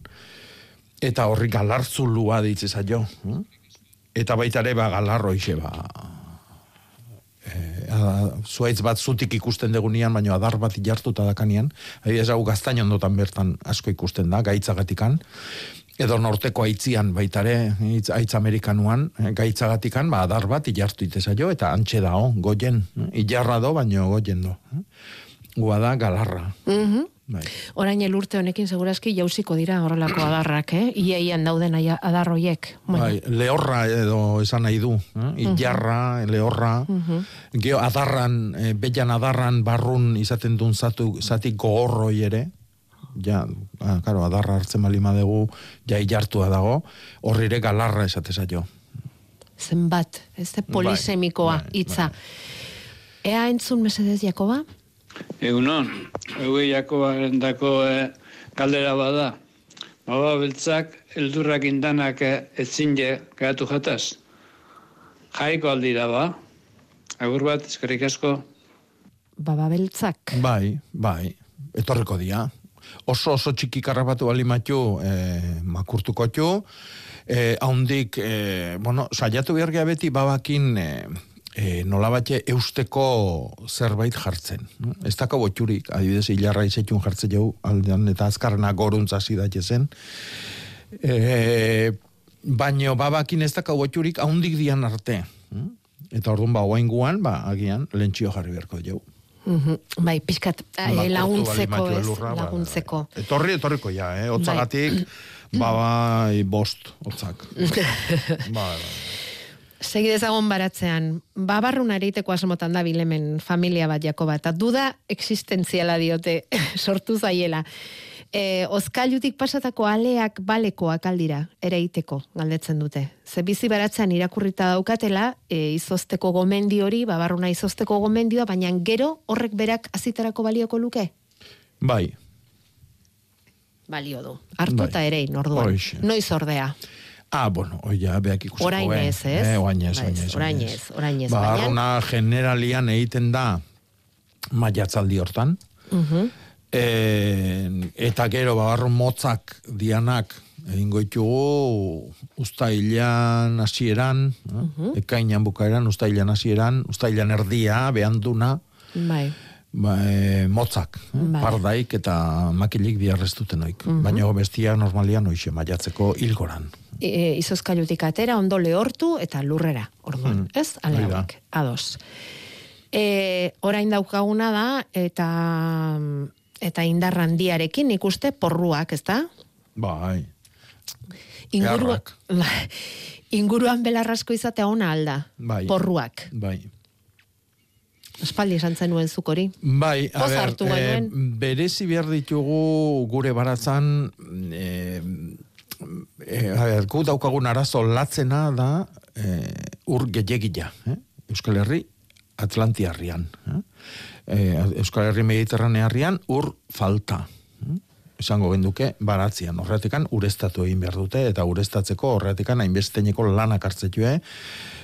eta horri galartzulua ditze zaio. hm? Eta baita ere, ba, galarro ixe, ba, zuaitz bat zutik ikusten degunean, baina adar bat jartuta dakanean, adibidez hau gaztain ondotan bertan asko ikusten da, gaitzagatikan, edo norteko aitzian baitare, aitz, aitz amerikanuan, eh, gaitzagatikan, ba, adar bat ilartu itezaio, eta antxe dao, goien, eh, ilarra do, baino goien do. Gua da galarra. Mhm. Bai. Orain elurte honekin segurazki jauziko dira horrelako adarrak, eh? Iaian dauden adar hoiek. Bai, lehorra edo esan nahi du, eh? ilarra, lehorra, Mhm. Geo adarran, e, belan adarran barrun izaten duen zatu, zati gogorroi ere, ja, ah, karo, adarra hartzen balima dugu, ja ilartua dago, horri ere galarra esate zaio. zenbat, ez de polisemikoa bai, hitza. Ea entzun mesedez, Jakoba? Egunon, egue Jakobaren eh, galdera bada. Baba beltzak, eldurrak indanak eh, etzin je gatu jataz. Jaiko aldira ba. Agur bat, eskerrik asko. Baba beltzak. Bai, bai, etorriko dia. Oso oso txiki karrapatu balimatu, e, makurtuko txu, e, haundik, e, bueno, saiatu behar beti babakin, e, e, nolabatxe eusteko zerbait jartzen. no? Ez dako botxurik, adibidez, hilarra izetxun jartzen jau, aldean eta azkarrena goruntza zidatxe zen. E, baino babakin ez dako botxurik haundik dian arte. hm? Eta orduan ba, oainguan, ba, agian, lentxio jarri beharko jau. Mhm. Bai, pixkat eh, Makurtu laguntzeko, ez? elurra, ba, laguntzeko. Etorri, etorriko ja, eh? Otzagatik, ba, bai, bost, otzak. ba, ba. Segi dezagon baratzean, babarrun areiteko asmotan da bilemen familia bat Jakoba, eta duda existentziala diote sortu zaiela. E, Ozkailutik pasatako aleak balekoak aldira, ereiteko, galdetzen dute. Ze bizi baratzean irakurrita daukatela, e, izozteko gomendi hori, babarruna izozteko gomendioa, baina gero horrek berak azitarako balioko luke? Bai, Balio du. Hartu Bai. eta erein, orduan. Hoixe. Noiz ordea. Ah, bueno, oia, beak ikusiko. Orain eh? ez, ez? Eh, orain ez, orain ez. orain ez, Ba, arruna generalian egiten da maiatzaldi hortan. Mhm. E, eta gero, babarrun motzak dianak egingo ditugu ustailan hasieran, uh ekainan bukaeran, ustailan hasieran, ustailan erdia, behanduna, Bai. Ba, e, motzak, eh? Bai. pardaik eta makilik biarreztuten oik. Mhm. Baina bestia normalian oixe, maiatzeko hilgoran. e, izozkailutik atera, ondo lehortu eta lurrera, orduan, ez? Ale hori da. hauek, ados. E, orain daukaguna da, eta eta indar handiarekin ikuste porruak, ez da? Bai. Inguru, Beharrak. inguruan belarrasko izatea ona alda, Bai. porruak. Bai. Espaldi esan zenuen zuk hori. Bai, a ber, hartu eh, berezi behar ditugu gure baratzan, eh, eh, a ber, gu daukagun arazo latzena da eh, ur gehiagila, eh? Euskal Herri Atlantiarrian. Eh? Eh, Euskal Herri Mediterranearrian ur falta. eh? Esango genduke baratzian, horretikan urestatu egin behar dute, eta urestatzeko horretikan hainbesteneko lanak hartzetue,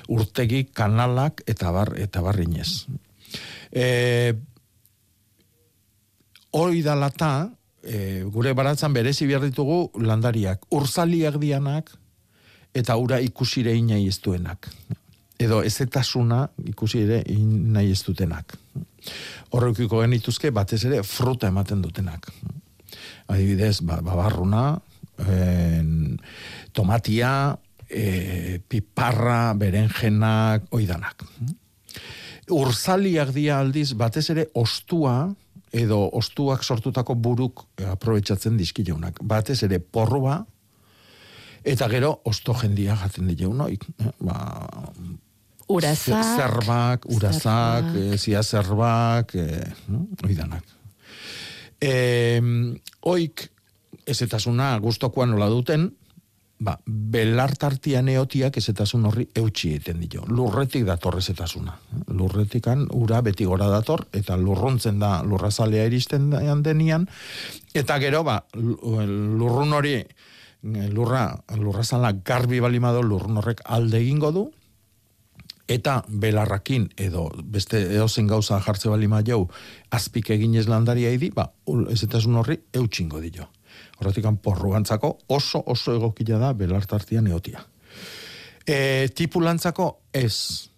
urtegi, kanalak, eta bar, eta barrinez. E, hori da lata, e, gure baratzan berezi behar ditugu landariak, urzaliak dianak, eta ura ikusire inai ez duenak. Edo ezetasuna ikusi ere in- nahi ez dutenak. Horrekiko genituzke batez ere fruta ematen dutenak. Adibidez, ba, babarruna, en, tomatia, e, piparra, berenjenak, oidanak. Urzaliak dia aldiz, batez ere ostua, edo ostuak sortutako buruk eh, aprobetsatzen dizkileunak. Batez ere porroa, eta gero osto jendia jaten dileunoik. Eh, ba, Urazak, ze- zerbak, urazak, zerbak. eh, zia zerbak, eh, oidanak. E, oik, ezetasuna gustokoa nola duten, ba, belartartian eotiak ezetasun horri eutxi egiten dio. Lurretik dator ezetasuna. Lurretikan ura beti gora dator, eta lurruntzen da lurrazalea iristen denian, eta gero, ba, lu- lurrun hori, lurra, lurrazala garbi balimado lurrun horrek alde egingo du, eta belarrakin edo beste edozen gauza jartze bali jau azpik eginez landaria idi, ba, ezetasun horri eutxingo dio. Horretik porruantzako oso oso egokila da belartartian eotia. E, tipulantzako ez.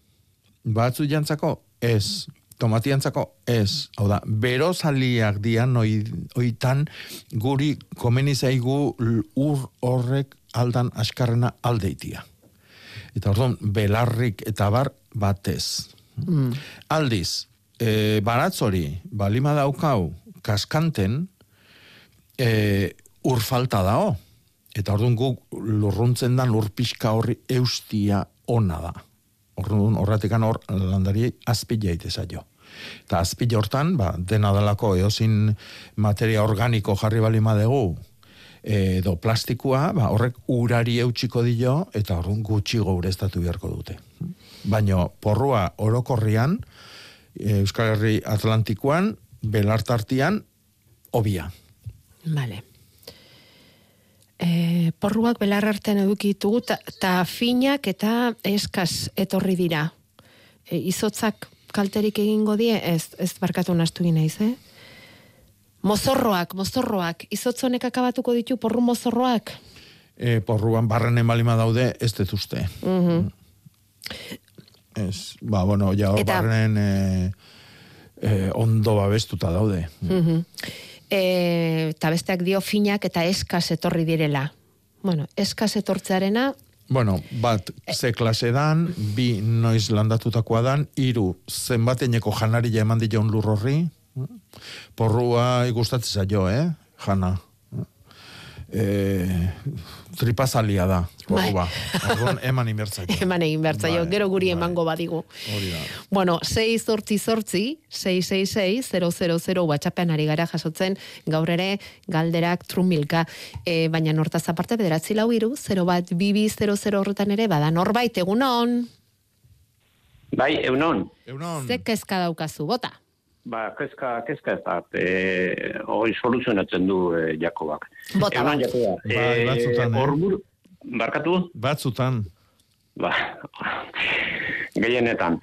Batzu jantzako ez. tomatiantzako ez, hau da, berozaliak dian oi, oitan guri komeni zaigu ur horrek aldan askarrena aldeitia. Eta orduan, belarrik eta bar batez. Mm. Aldiz, e, baratzori, balima daukau, kaskanten, e, ur falta dao. Eta orduan guk lurruntzen dan lur pixka horri eustia ona da. Orduan horratikan hor landari azpila iteza jo. Eta azpila hortan, ba, dena dalako eozin materia organiko jarri balima dugu, edo plastikoa, ba, horrek urari eutxiko dio, eta orduan gutxigo ureztatu beharko dute. Baina porrua orokorrian, Euskal Herri Atlantikoan, belartartian, obia. Vale. E, porruak belar artean edukitugu, eta finak eta eskaz etorri dira. E, izotzak kalterik egingo die, ez, ez barkatu nastu naiz, eh? Mozorroak, mozorroak, izotzonek akabatuko ditu porru mozorroak? E, porruan barrenen balima daude, ez dut uste. Mhm. Ez, ba, bueno, ja Eta- barren e, e, ondo babestuta daude. Mhm. E, eta besteak dio finak eta eskaz etorri direla. Bueno, eskaz etortzearena, Bueno, bat, ze klase dan, bi noiz landatutakoa dan, hiru zenbateneko janaria eman dion lur horri, porrua igustatzen zaio, eh, jana. E, tripazalia da, porrua. Orduan, eman inbertzaio. eman egin behar zaio, Bai, gero guri emango badigu. Hori da. Bueno, 6 zortzi zortzi, 666 000 WhatsAppean ari gara jasotzen, gaur ere galderak trumilka, e, baina nortaz aparte bederatzi lau iru, 0 bat bibi 00 horretan ere, bada norbait, egunon, Bai, eunon. Eunon. ze kezka daukazu, bota. Ba, kezka, kezka ez da. E, hori soluzionatzen du e, Jakobak. Bota bat. Jakoba. Bai, batzutan, eh? Orburu, barkatu? Batzutan. Ba, gehienetan.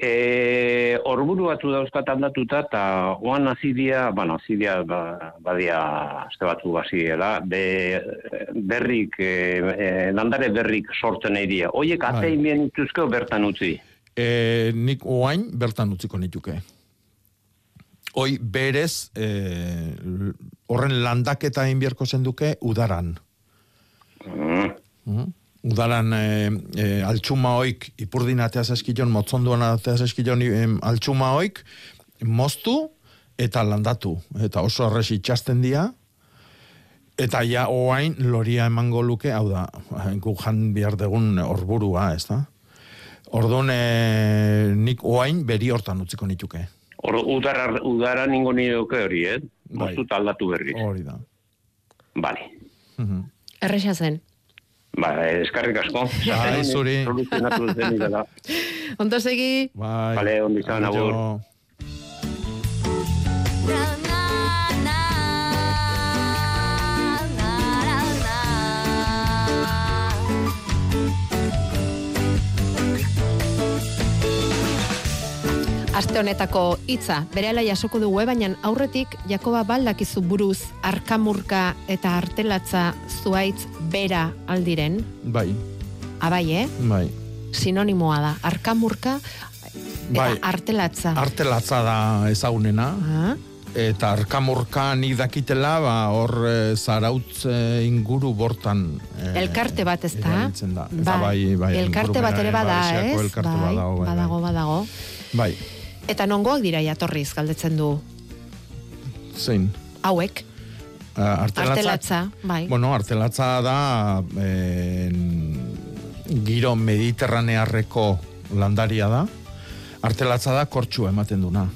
E, orburu batzu dauzkat aldatuta, eta oan azidia, bueno, azidia ba, badia azte batzu baziela, be, berrik, e, e, landare berrik sortzen nahi dira. Oiek Bai. atein bien bertan utzi. E, nik oain bertan utziko nituke. Hoi berez, e, horren landaketa inbierko zenduke udaran. Mm. Mhm. Udaran e, e, altxuma oik, ipurdin atea zaskilon, motzonduan atea zaskilon em, altxuma oik, moztu eta landatu. Eta oso arresi itxasten dira, eta ja oain loria emango luke, hau da, gu jan behar degun orburua, ez da? Orduan, e, nik oain beri hortan utziko nituke. Or, udara, udara ningo nioke hori, eh? Bai. Aldatu berriz. Hori da. Bale. Mhm. Erresa zen. Ba, eskarrik asko. Bai, zuri. Soluzionatu zen dela. Ondo segi? Bai. Bale, ondo izan, agur. Aste honetako hitza, berehala jasoko dugu, eh, baina aurretik Jakoba baldakizu buruz arkamurka eta artelatza zuaitz bera aldiren. Bai, Abai, eh? bai. Sinonimoa da. Arkamurka eta Bai. artelatza. Artelatza da ezagunena. Ah, Eta arkamurka nik dakitela, ba, hor e, zarautz e, inguru bortan. e, elkarte bat ez da? da. Eta bai, bai, elkarte bat ere bada, ez? elkarte bai, badago, bai, bai. badago, badago. Bai, Eta nongoak dira jatorriz galdetzen du zein. hauek, Uh, artelatza, bai. Bueno, artelatza da eh, giro mediterranearreko landaria da. Artelatza da kortxua ematen duna.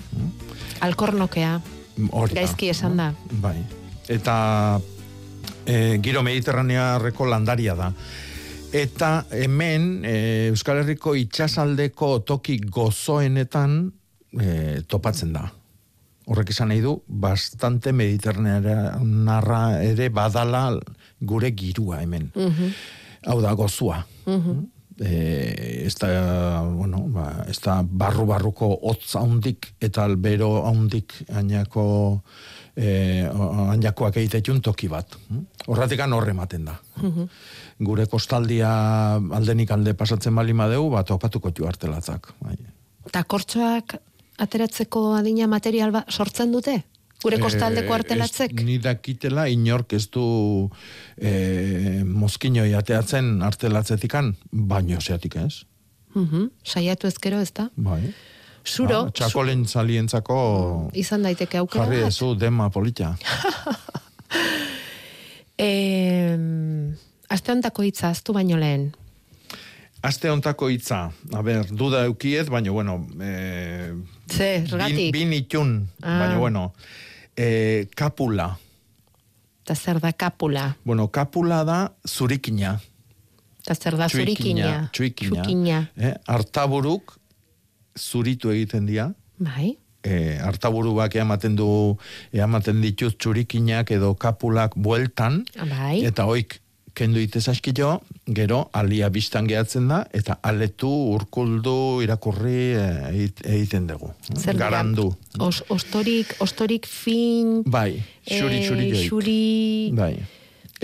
Alkornokea, Hori gaizki esan da. Bai. Eta e, giro mediterranearreko landaria da. Eta hemen e, Euskal Herriko itxasaldeko toki gozoenetan e, topatzen da. Horrek esan nahi du, bastante mediterranearra ere badala gure girua hemen. Mhm. Hau da, gozua. Mhm. E, ez da, bueno, ba, ez da barru-barruko hotz haundik eta albero haundik ainako e, ainakoak egiteetun toki bat. Horratikan horre ematen da. Mhm. Gure kostaldia aldenik alde pasatzen bali madeu, bat opatuko jo artelatzak. Bai. Eta kortxoak ateratzeko adina material ba, sortzen dute? Gure kostaldeko Eh, artelatzek? ez- Ni dakitela inork ez du eh, mozkinoi ateatzen artelatzetikan, baino zeatik ez. Mhm, Saiatu ezkero ez da? Bai. Zuro, Ah, txakolen zalientzako izan daiteke aukera jarri ezu dema polita. Eh, aste hontako hitza aztu baino lehen. Aste hontako hitza, a ber, duda eukiet, baina bueno, eh, Ze, bin, bin itun, Ah. baina bueno, eh, kapula. Eta zer da kapula? Bueno, kapula da zurikina. Eta zer da zurikina? Txuikina. Txukina. Eh, artaburuk zuritu egiten dira. Bai. E, artaburuak ematen du ematen dituz txurikinak edo kapulak bueltan Bai. eta oik kendu itez askilo, gero alia biztan gehatzen da, eta aletu, urkuldu, irakurri e, egit- egiten dugu. Zer? Garandu. Os, ostorik, ostorik fin... Bai, xuri, eh, xuri joik. xuri- Bai.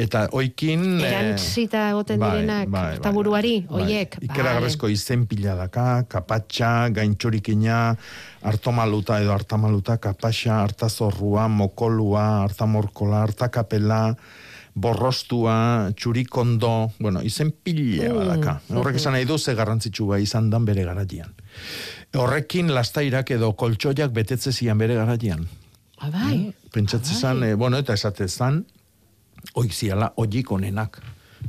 Eta oikin... eh, Erantzita egoten bai, direnak, bai, eta buruari, oiek. Ikeragarrezko izen pila daka, kapatxa, gaintxurikina, hartomaluta edo hartamaluta, kapatxa, hartazorrua, mokolua, hartamorkola, hartakapela, borrostua, txurikondo, bueno, izen pila Mm, badaka. Horrek esan nahi du ze garrantzitsua izan dan bere garatian. Horrekin lastairak edo koltsoiak betetze zian bere garatian. Ah, bai. Pentsatze zan, eh, bueno, eta esate zan, oik ziala oik onenak.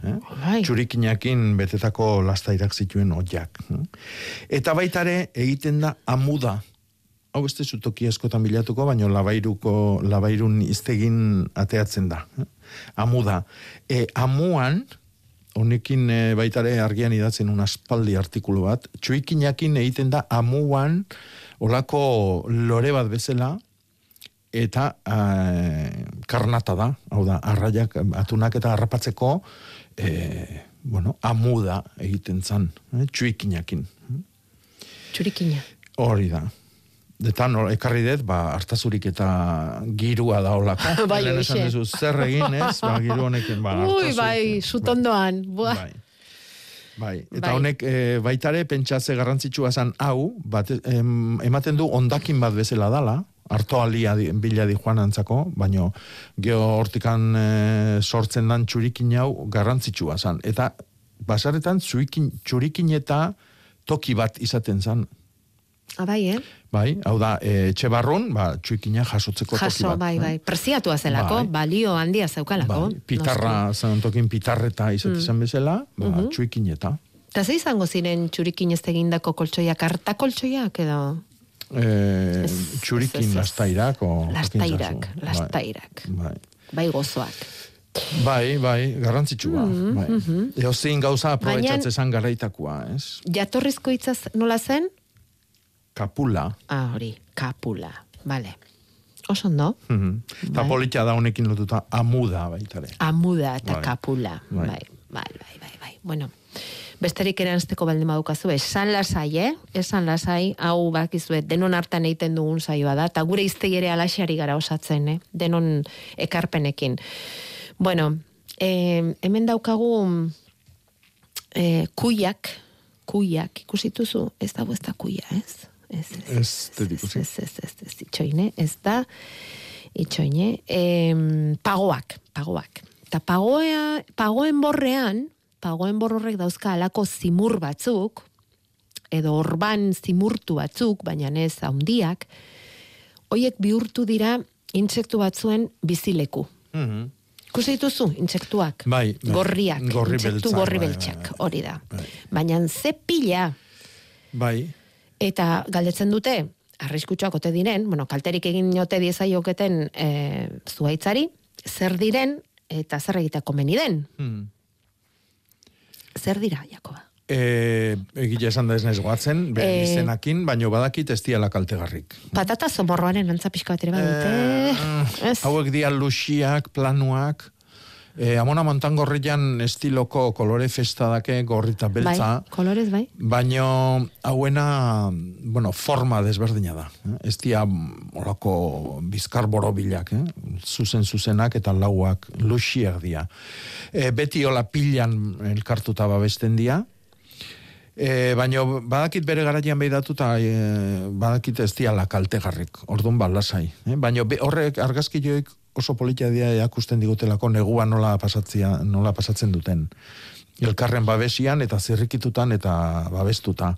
Eh? Bai. Txurikinakin betetako lastairak zituen oiak. eh? Eta baitare egiten da amuda. Hau beste zutoki askotan bilatuko, baina labairuko, labairun iztegin ateatzen da. Eh? Amuda. E, amuan, honekin e, baitare argian idatzen un aspaldi artikulu bat, txuikinakin egiten da amuan olako lore bat bezala, eta eh, karnata da, hau da, arraiak, atunak eta harrapatzeko, eh, bueno, amuda egiten zan, eh, txuikinakin. Txurikina. Hori da. Eta nor, ekarri dut, ba, hartazurik eta girua da olako. Bai, esan duzu, zer egin ez, ba, giru honekin, ba, Ui, bai, sutondoan. Buah. Bai. Bai, eta Bai. honek e, baitare pentsatze garrantzitsua zan hau, bat, em, ematen du ondakin bat bezala dala, harto alia di, bila di joan antzako, baino geho hortikan e, sortzen dan txurikin hau garrantzitsua zan. Eta basarretan txurikin, txurikin eta toki bat izaten zan. Ah, bai, eh? Bai, hau da, e, etxe barrun, ba, txuikina jasotzeko toki Jaso, bat. bai, eh? bai. Preziatua zelako, Bai. balio handia zeukalako. Bai, pitarra, zan tokin pitarreta izaten Mm. bezala, ba, Mhm. txuikineta. Eta ze izango ziren txurikin ez egindako koltsoiak, harta koltsoiak edo? Eh, Ez- txurikin ez- lastairak o Lastairak, lastairak. Bai. Bai gozoak. Bai, bai, garrantzitsua. Mhm, bai. mhm. Eo zein gauza aprobetxatze Baina- zan garaitakoa, ez? Jatorrizko hitzaz nola zen? Kapula. Ah, hori, kapula. Vale. Oso ondo, Mhm. Eta Bai. politia da honekin lotuta amuda baitare. amuda eta Bai. kapula. Bai. Bai, bai, bai, bai, bai. Bueno, besterik eranzteko baldin badukazu, esan lasai, eh? Esan lasai, hau bakizue, denon hartan egiten dugun saioa da, eta gure iztegi ere alaxari gara osatzen, eh? Denon ekarpenekin. Bueno, eh, hemen daukagu eh, kuiak, kuiak, ikusituzu, ez dago ez da kuia, ez? Ez, ez, Ez, ez, ez, ez, ez, itxoine, ez da, itxoine, em, pagoak, pagoak. Eta pagoea, pagoen borrean, pagoen borrorrek dauzka alako zimur batzuk, edo orban zimurtu batzuk, baina ez handiak, hoiek bihurtu dira intsektu batzuen bizileku. Mhm. Ikusi dituzu, intsektuak? Bai, bai. Gorriak, Gorri intsektu beltzak, gorri bai, beltzak, bai, bai. hori da. Baina ze pila, Bai, eta galdetzen dute, arriskutsuak ote diren, bueno, kalterik egin ote diezaioketen e, zuaitzari, zer diren eta zer egiteko komeni den. Mhm. Zer dira, Jakoba? E, egile esan da ez naiz goatzen, beren Eh. izenakin, baino badakit ez diala kaltegarrik. Patata zomorroaren antza pixka bat ere badute. ez? Hauek dia luxiak, planuak, e, amona montangorrian estiloko kolore festa dake gorrita beltza, Bai, kolorez bai. baino hauena, bueno, forma desberdina da. Eh? Ez dia olako bizkar borobilak, eh? zuzen zuzenak eta lauak luxiak dia. E, beti hola pilan elkartuta babesten dia, E, baina badakit bere garaian behidatu eta e, badakit ez diala kaltegarrik, orduan balasai. E, baina be- horrek argazki joik oso politia dia jakusten digutelako negua nola, pasatzia, nola pasatzen duten. Elkarren babesian eta zirrikitutan eta babestuta.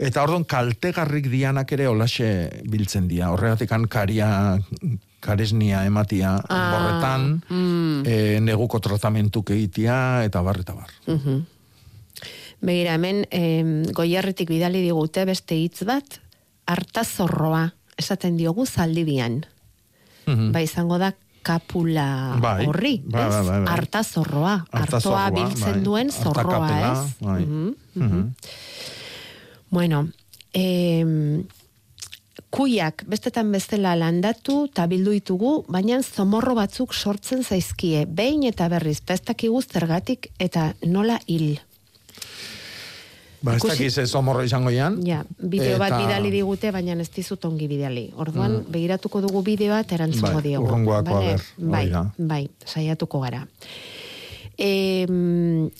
Eta orduan kaltegarrik dianak ere olaxe biltzen dira. Horregatik karia karesnia ematia Ah, borretan, mm. e, neguko tratamentuk egitea, eta bar, eta bar. Mhm. Begira, hemen em, goierritik bidali digute beste hitz bat, hartazorroa, esaten diogu zaldibian. Mhm. Ba izango da kapula Bai, horri, bai, ez? bai, bai, bai. Hartazorroa, Hartazorroa, hartoa biltzen bai. duen zorroa, Hartakapela, ez? bai. Mhm, mhm. Bueno, em, kuiak bestetan bestela landatu eta bildu ditugu, baina zomorro batzuk sortzen zaizkie, behin eta berriz, pestakigu zergatik eta nola hil. Ba, ez dakiz ez omorro izango ian. Ja, bideo bat Eta- bidali digute, baina ez dizut ongi bidali. Orduan, begiratuko dugu bideoa eta erantzungo Bai, diogu. urrungoako hori Bai, da. bai, saiatuko gara. E,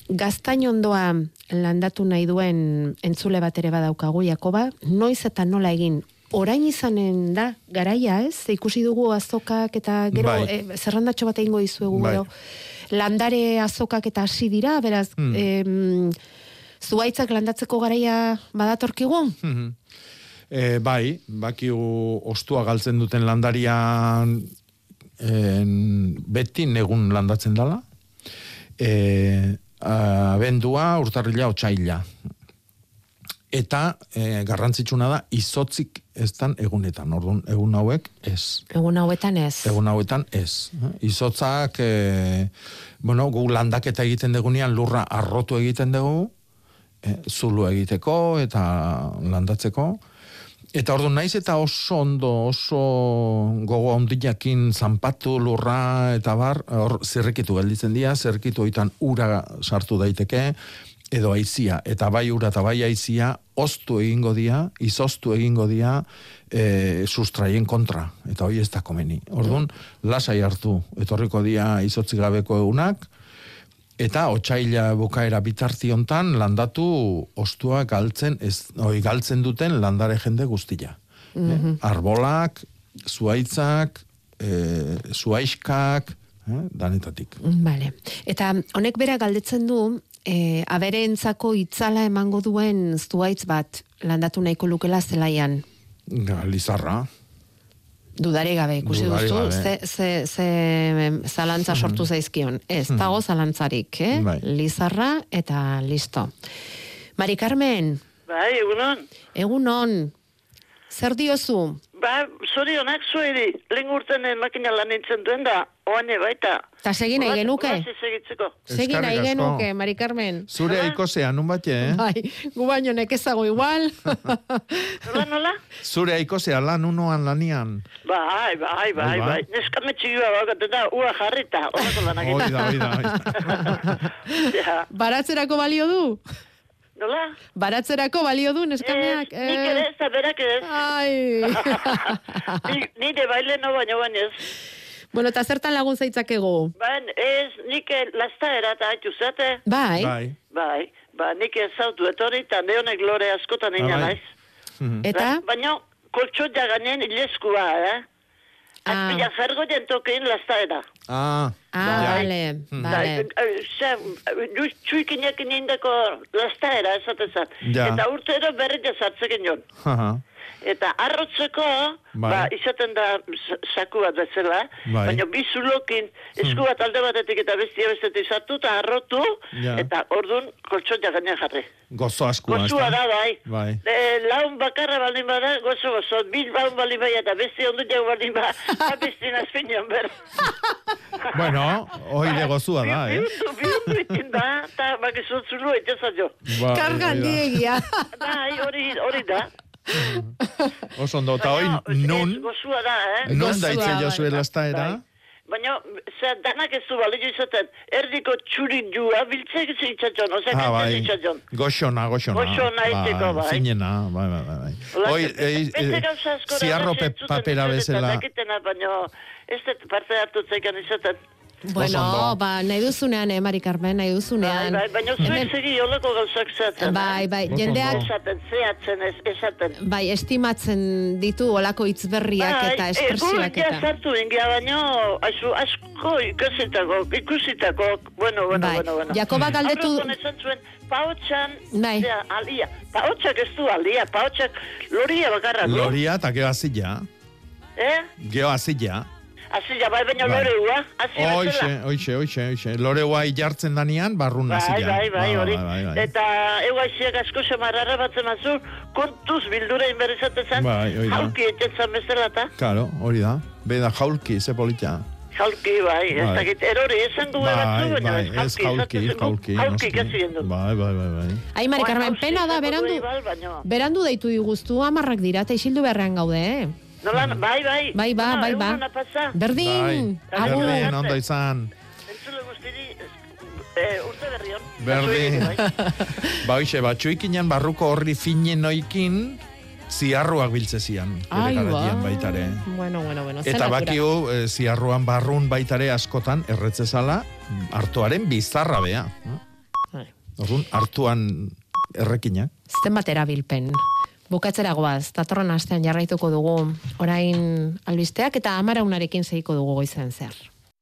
gaztain ondoa landatu nahi duen entzule bat ere badaukagu, Jakoba, noiz eta nola egin orain izanen da, garaia ez? Ikusi dugu azokak eta gero Bai. e, zerrandatxo bat egingo dizuegu Bai. gero. Landare azokak eta hasi dira, beraz, Hmm. em, zuaitzak landatzeko garaia badatorkigu? Mhm. E, bai, bakiu ostua galtzen duten landarian en, beti negun landatzen dala. E, abendua, urtarrila, otxaila. Eta e, garrantzitsuna da, izotzik ez dan egunetan. Orduan, egun hauek ez. Egun hauetan ez. Egun hauetan ez. Izotzak, e, bueno, gu landaketa egiten degunean lurra arrotu egiten dugu, zulu egiteko eta landatzeko. Eta ordu naiz eta oso ondo, oso gogo ondiakin zanpatu lurra eta bar, hor zirrikitu gelditzen dira, zirrikitu oitan ura sartu daiteke, edo aizia, eta bai ura eta bai aizia, oztu egingo dia, izoztu egingo dia, e, sustraien kontra, eta hoi ez da komeni. Orduan, lasai hartu, etorriko dia izotzi gabeko egunak, eta otxaila bukaera bitarti hontan landatu ostua galtzen, ez, oi, galtzen duten landare jende guztia. Mhm. Eh? Arbolak, zuaitzak, e, zuaiskak, eh? danetatik. Vale. Eta honek bera galdetzen du, e, aberentzako itzala emango duen zuaitz bat landatu nahiko lukela zelaian. Ga, Lizarra. Dudari gabe, ikusi Dudari duzu, gabe. ze, ze, ze zalantza sortu zaizkion. Ez, Mhm. dago zalantzarik, eh? Bai. Lizarra eta listo. Mari Carmen, Bai, egunon. egunon, zer diozu? Ba, zorionak zueri, lehen urten eh, makina lan nintzen duen da, oane baita. Ta segin nahi genuke? Segin nahi genuke, Mari Carmen. Zure aikosea, nun bat, eh? Bai, gu baino nekezago igual. Nola, nola? Zure aikosea lan unoan lanian. Bai, bai, bai, Bai, bai. bai. Neskame txigua bakaten da, ua jarrita, horako lanak. egin. Hoi da, hoi da, hoi Ja. Baratzerako balio du? Nola? Baratzerako balio du, neskameak? Ez, nik ere ez, da berak ez. Ai. Ni- Nire baile no baino bainez. Bueno, eta zertan lagun zaitzakegu? Bain, ez, nik eh, lastaera eta haitu zate. Bai. Bai. Bai, ba, nik ez zautu etorri, eta neonek lore askotan Ah, ina bai. naiz. Eta? Ba, baina, koltsotja ganen ileskua, eh? Azpila jergo jentokein lastaera. Ah, Ah, vale, vale. Txuikinak indako lastaera esatezat. Ja. Eta urtero berri jazartzeken jon. Eta arrotzeko, Bai. ba, izaten da sa- saku bat bezala, Bai. baina bi zulokin esku bat alde batetik eta bestia bestetik sartu eta arrotu, Ja. eta orduan koltsotja gainean jarri. Gozo askua, ezta? da, bai. Bai. E, laun bakarra baldin bada, gozo gozo, bil laun baldin bai eta beste ondu jau baldin ba, abestin azpinean ber. Bueno, hoi de gozua da, eh? Biutu, biutu itin da, eta bakizu zulu etxeza jo. Ba, Karga hori da. handiegia. Bai, hori, hori da. Oso ondo, eta hoi nun, Gozua da, eh? nun daitze jo zuen lastaera? Baina, zer, danak ez du balio izaten, erdiko txurin jua, biltzek zitzatxon, ozak Ah, bai. zitzatxon. Goxona, goxona. Goxona iteko, bai. Zinena, bai, bai, bai. bai. Hoi, da, ziarro beste pe- entzuten papera bezala. baina ez dut parte hartu zeikan izaten. Bueno, ba, nahi duzunean, eh, Mari Carmen, nahi duzunean. Bai, bai, baina zuek segi olako gauzak zaten. Bai, bai, jendeak- Esaten, zehatzen, ez, esaten. Bai, estimatzen ditu olako hitzberriak eta espresioak Bai, eta. sartu ingia, baino, asko ikusitako, ikusitako, bueno, bueno, Bai, bueno, bueno. Jakoba galdetu- Aurrekoan esan zuen, paotxan, Bai. zera, alia, paotxak ez du alia, paotxak loria bakarra. Loria eta geho azila. Eh? Geho azila. Azila, bai, baina Bai. loreua, azila Oixe, oixe, oixe, oixe. Loreua jartzen danean, barrun Bai, azila. bai, bai, hori. Bai, bai, bai. Eta egu aiziak asko semarrara batzen mazu, kontuz bildura inberrizaten zan, Bai, hori da. jauki bezala eta, Claro, hori da. Beda jaulki, ze polita. jauki, bai, ez Bai. dakit, erori esan du Bai, batzu, baina bai, ez jaulki, zen jaulki. ikasi gendu. Bai, bai, bai, bai. Ai, Mari Bai, Carmen, pena da, berandu, berandu deitu diguztu, amarrak dira, eta isildu beharrean gaude, eh? Nola, bai, bai. Bai, ba, bai, ba. pasa. Berdin, Bai, agur. berdin, ondo izan. Entzule guztiri, eh, urte berri hon. Berdin. Zuei, bai. Ba, hoxe, batxuikinan barruko horri finen noikin, ziarruak biltzezian. Ai, ba. garatian baitare. Bueno, bueno, bueno. Eta bakiu, e, ziarruan barrun baitare askotan, erretzezala, hartuaren bizarra bea. Bai. Orduan, hartuan errekinak. Zenbat erabilpen. Bukatzera goaz, datorren astean jarraituko dugu orain albisteak eta amaraunarekin zehiko dugu goizen zer.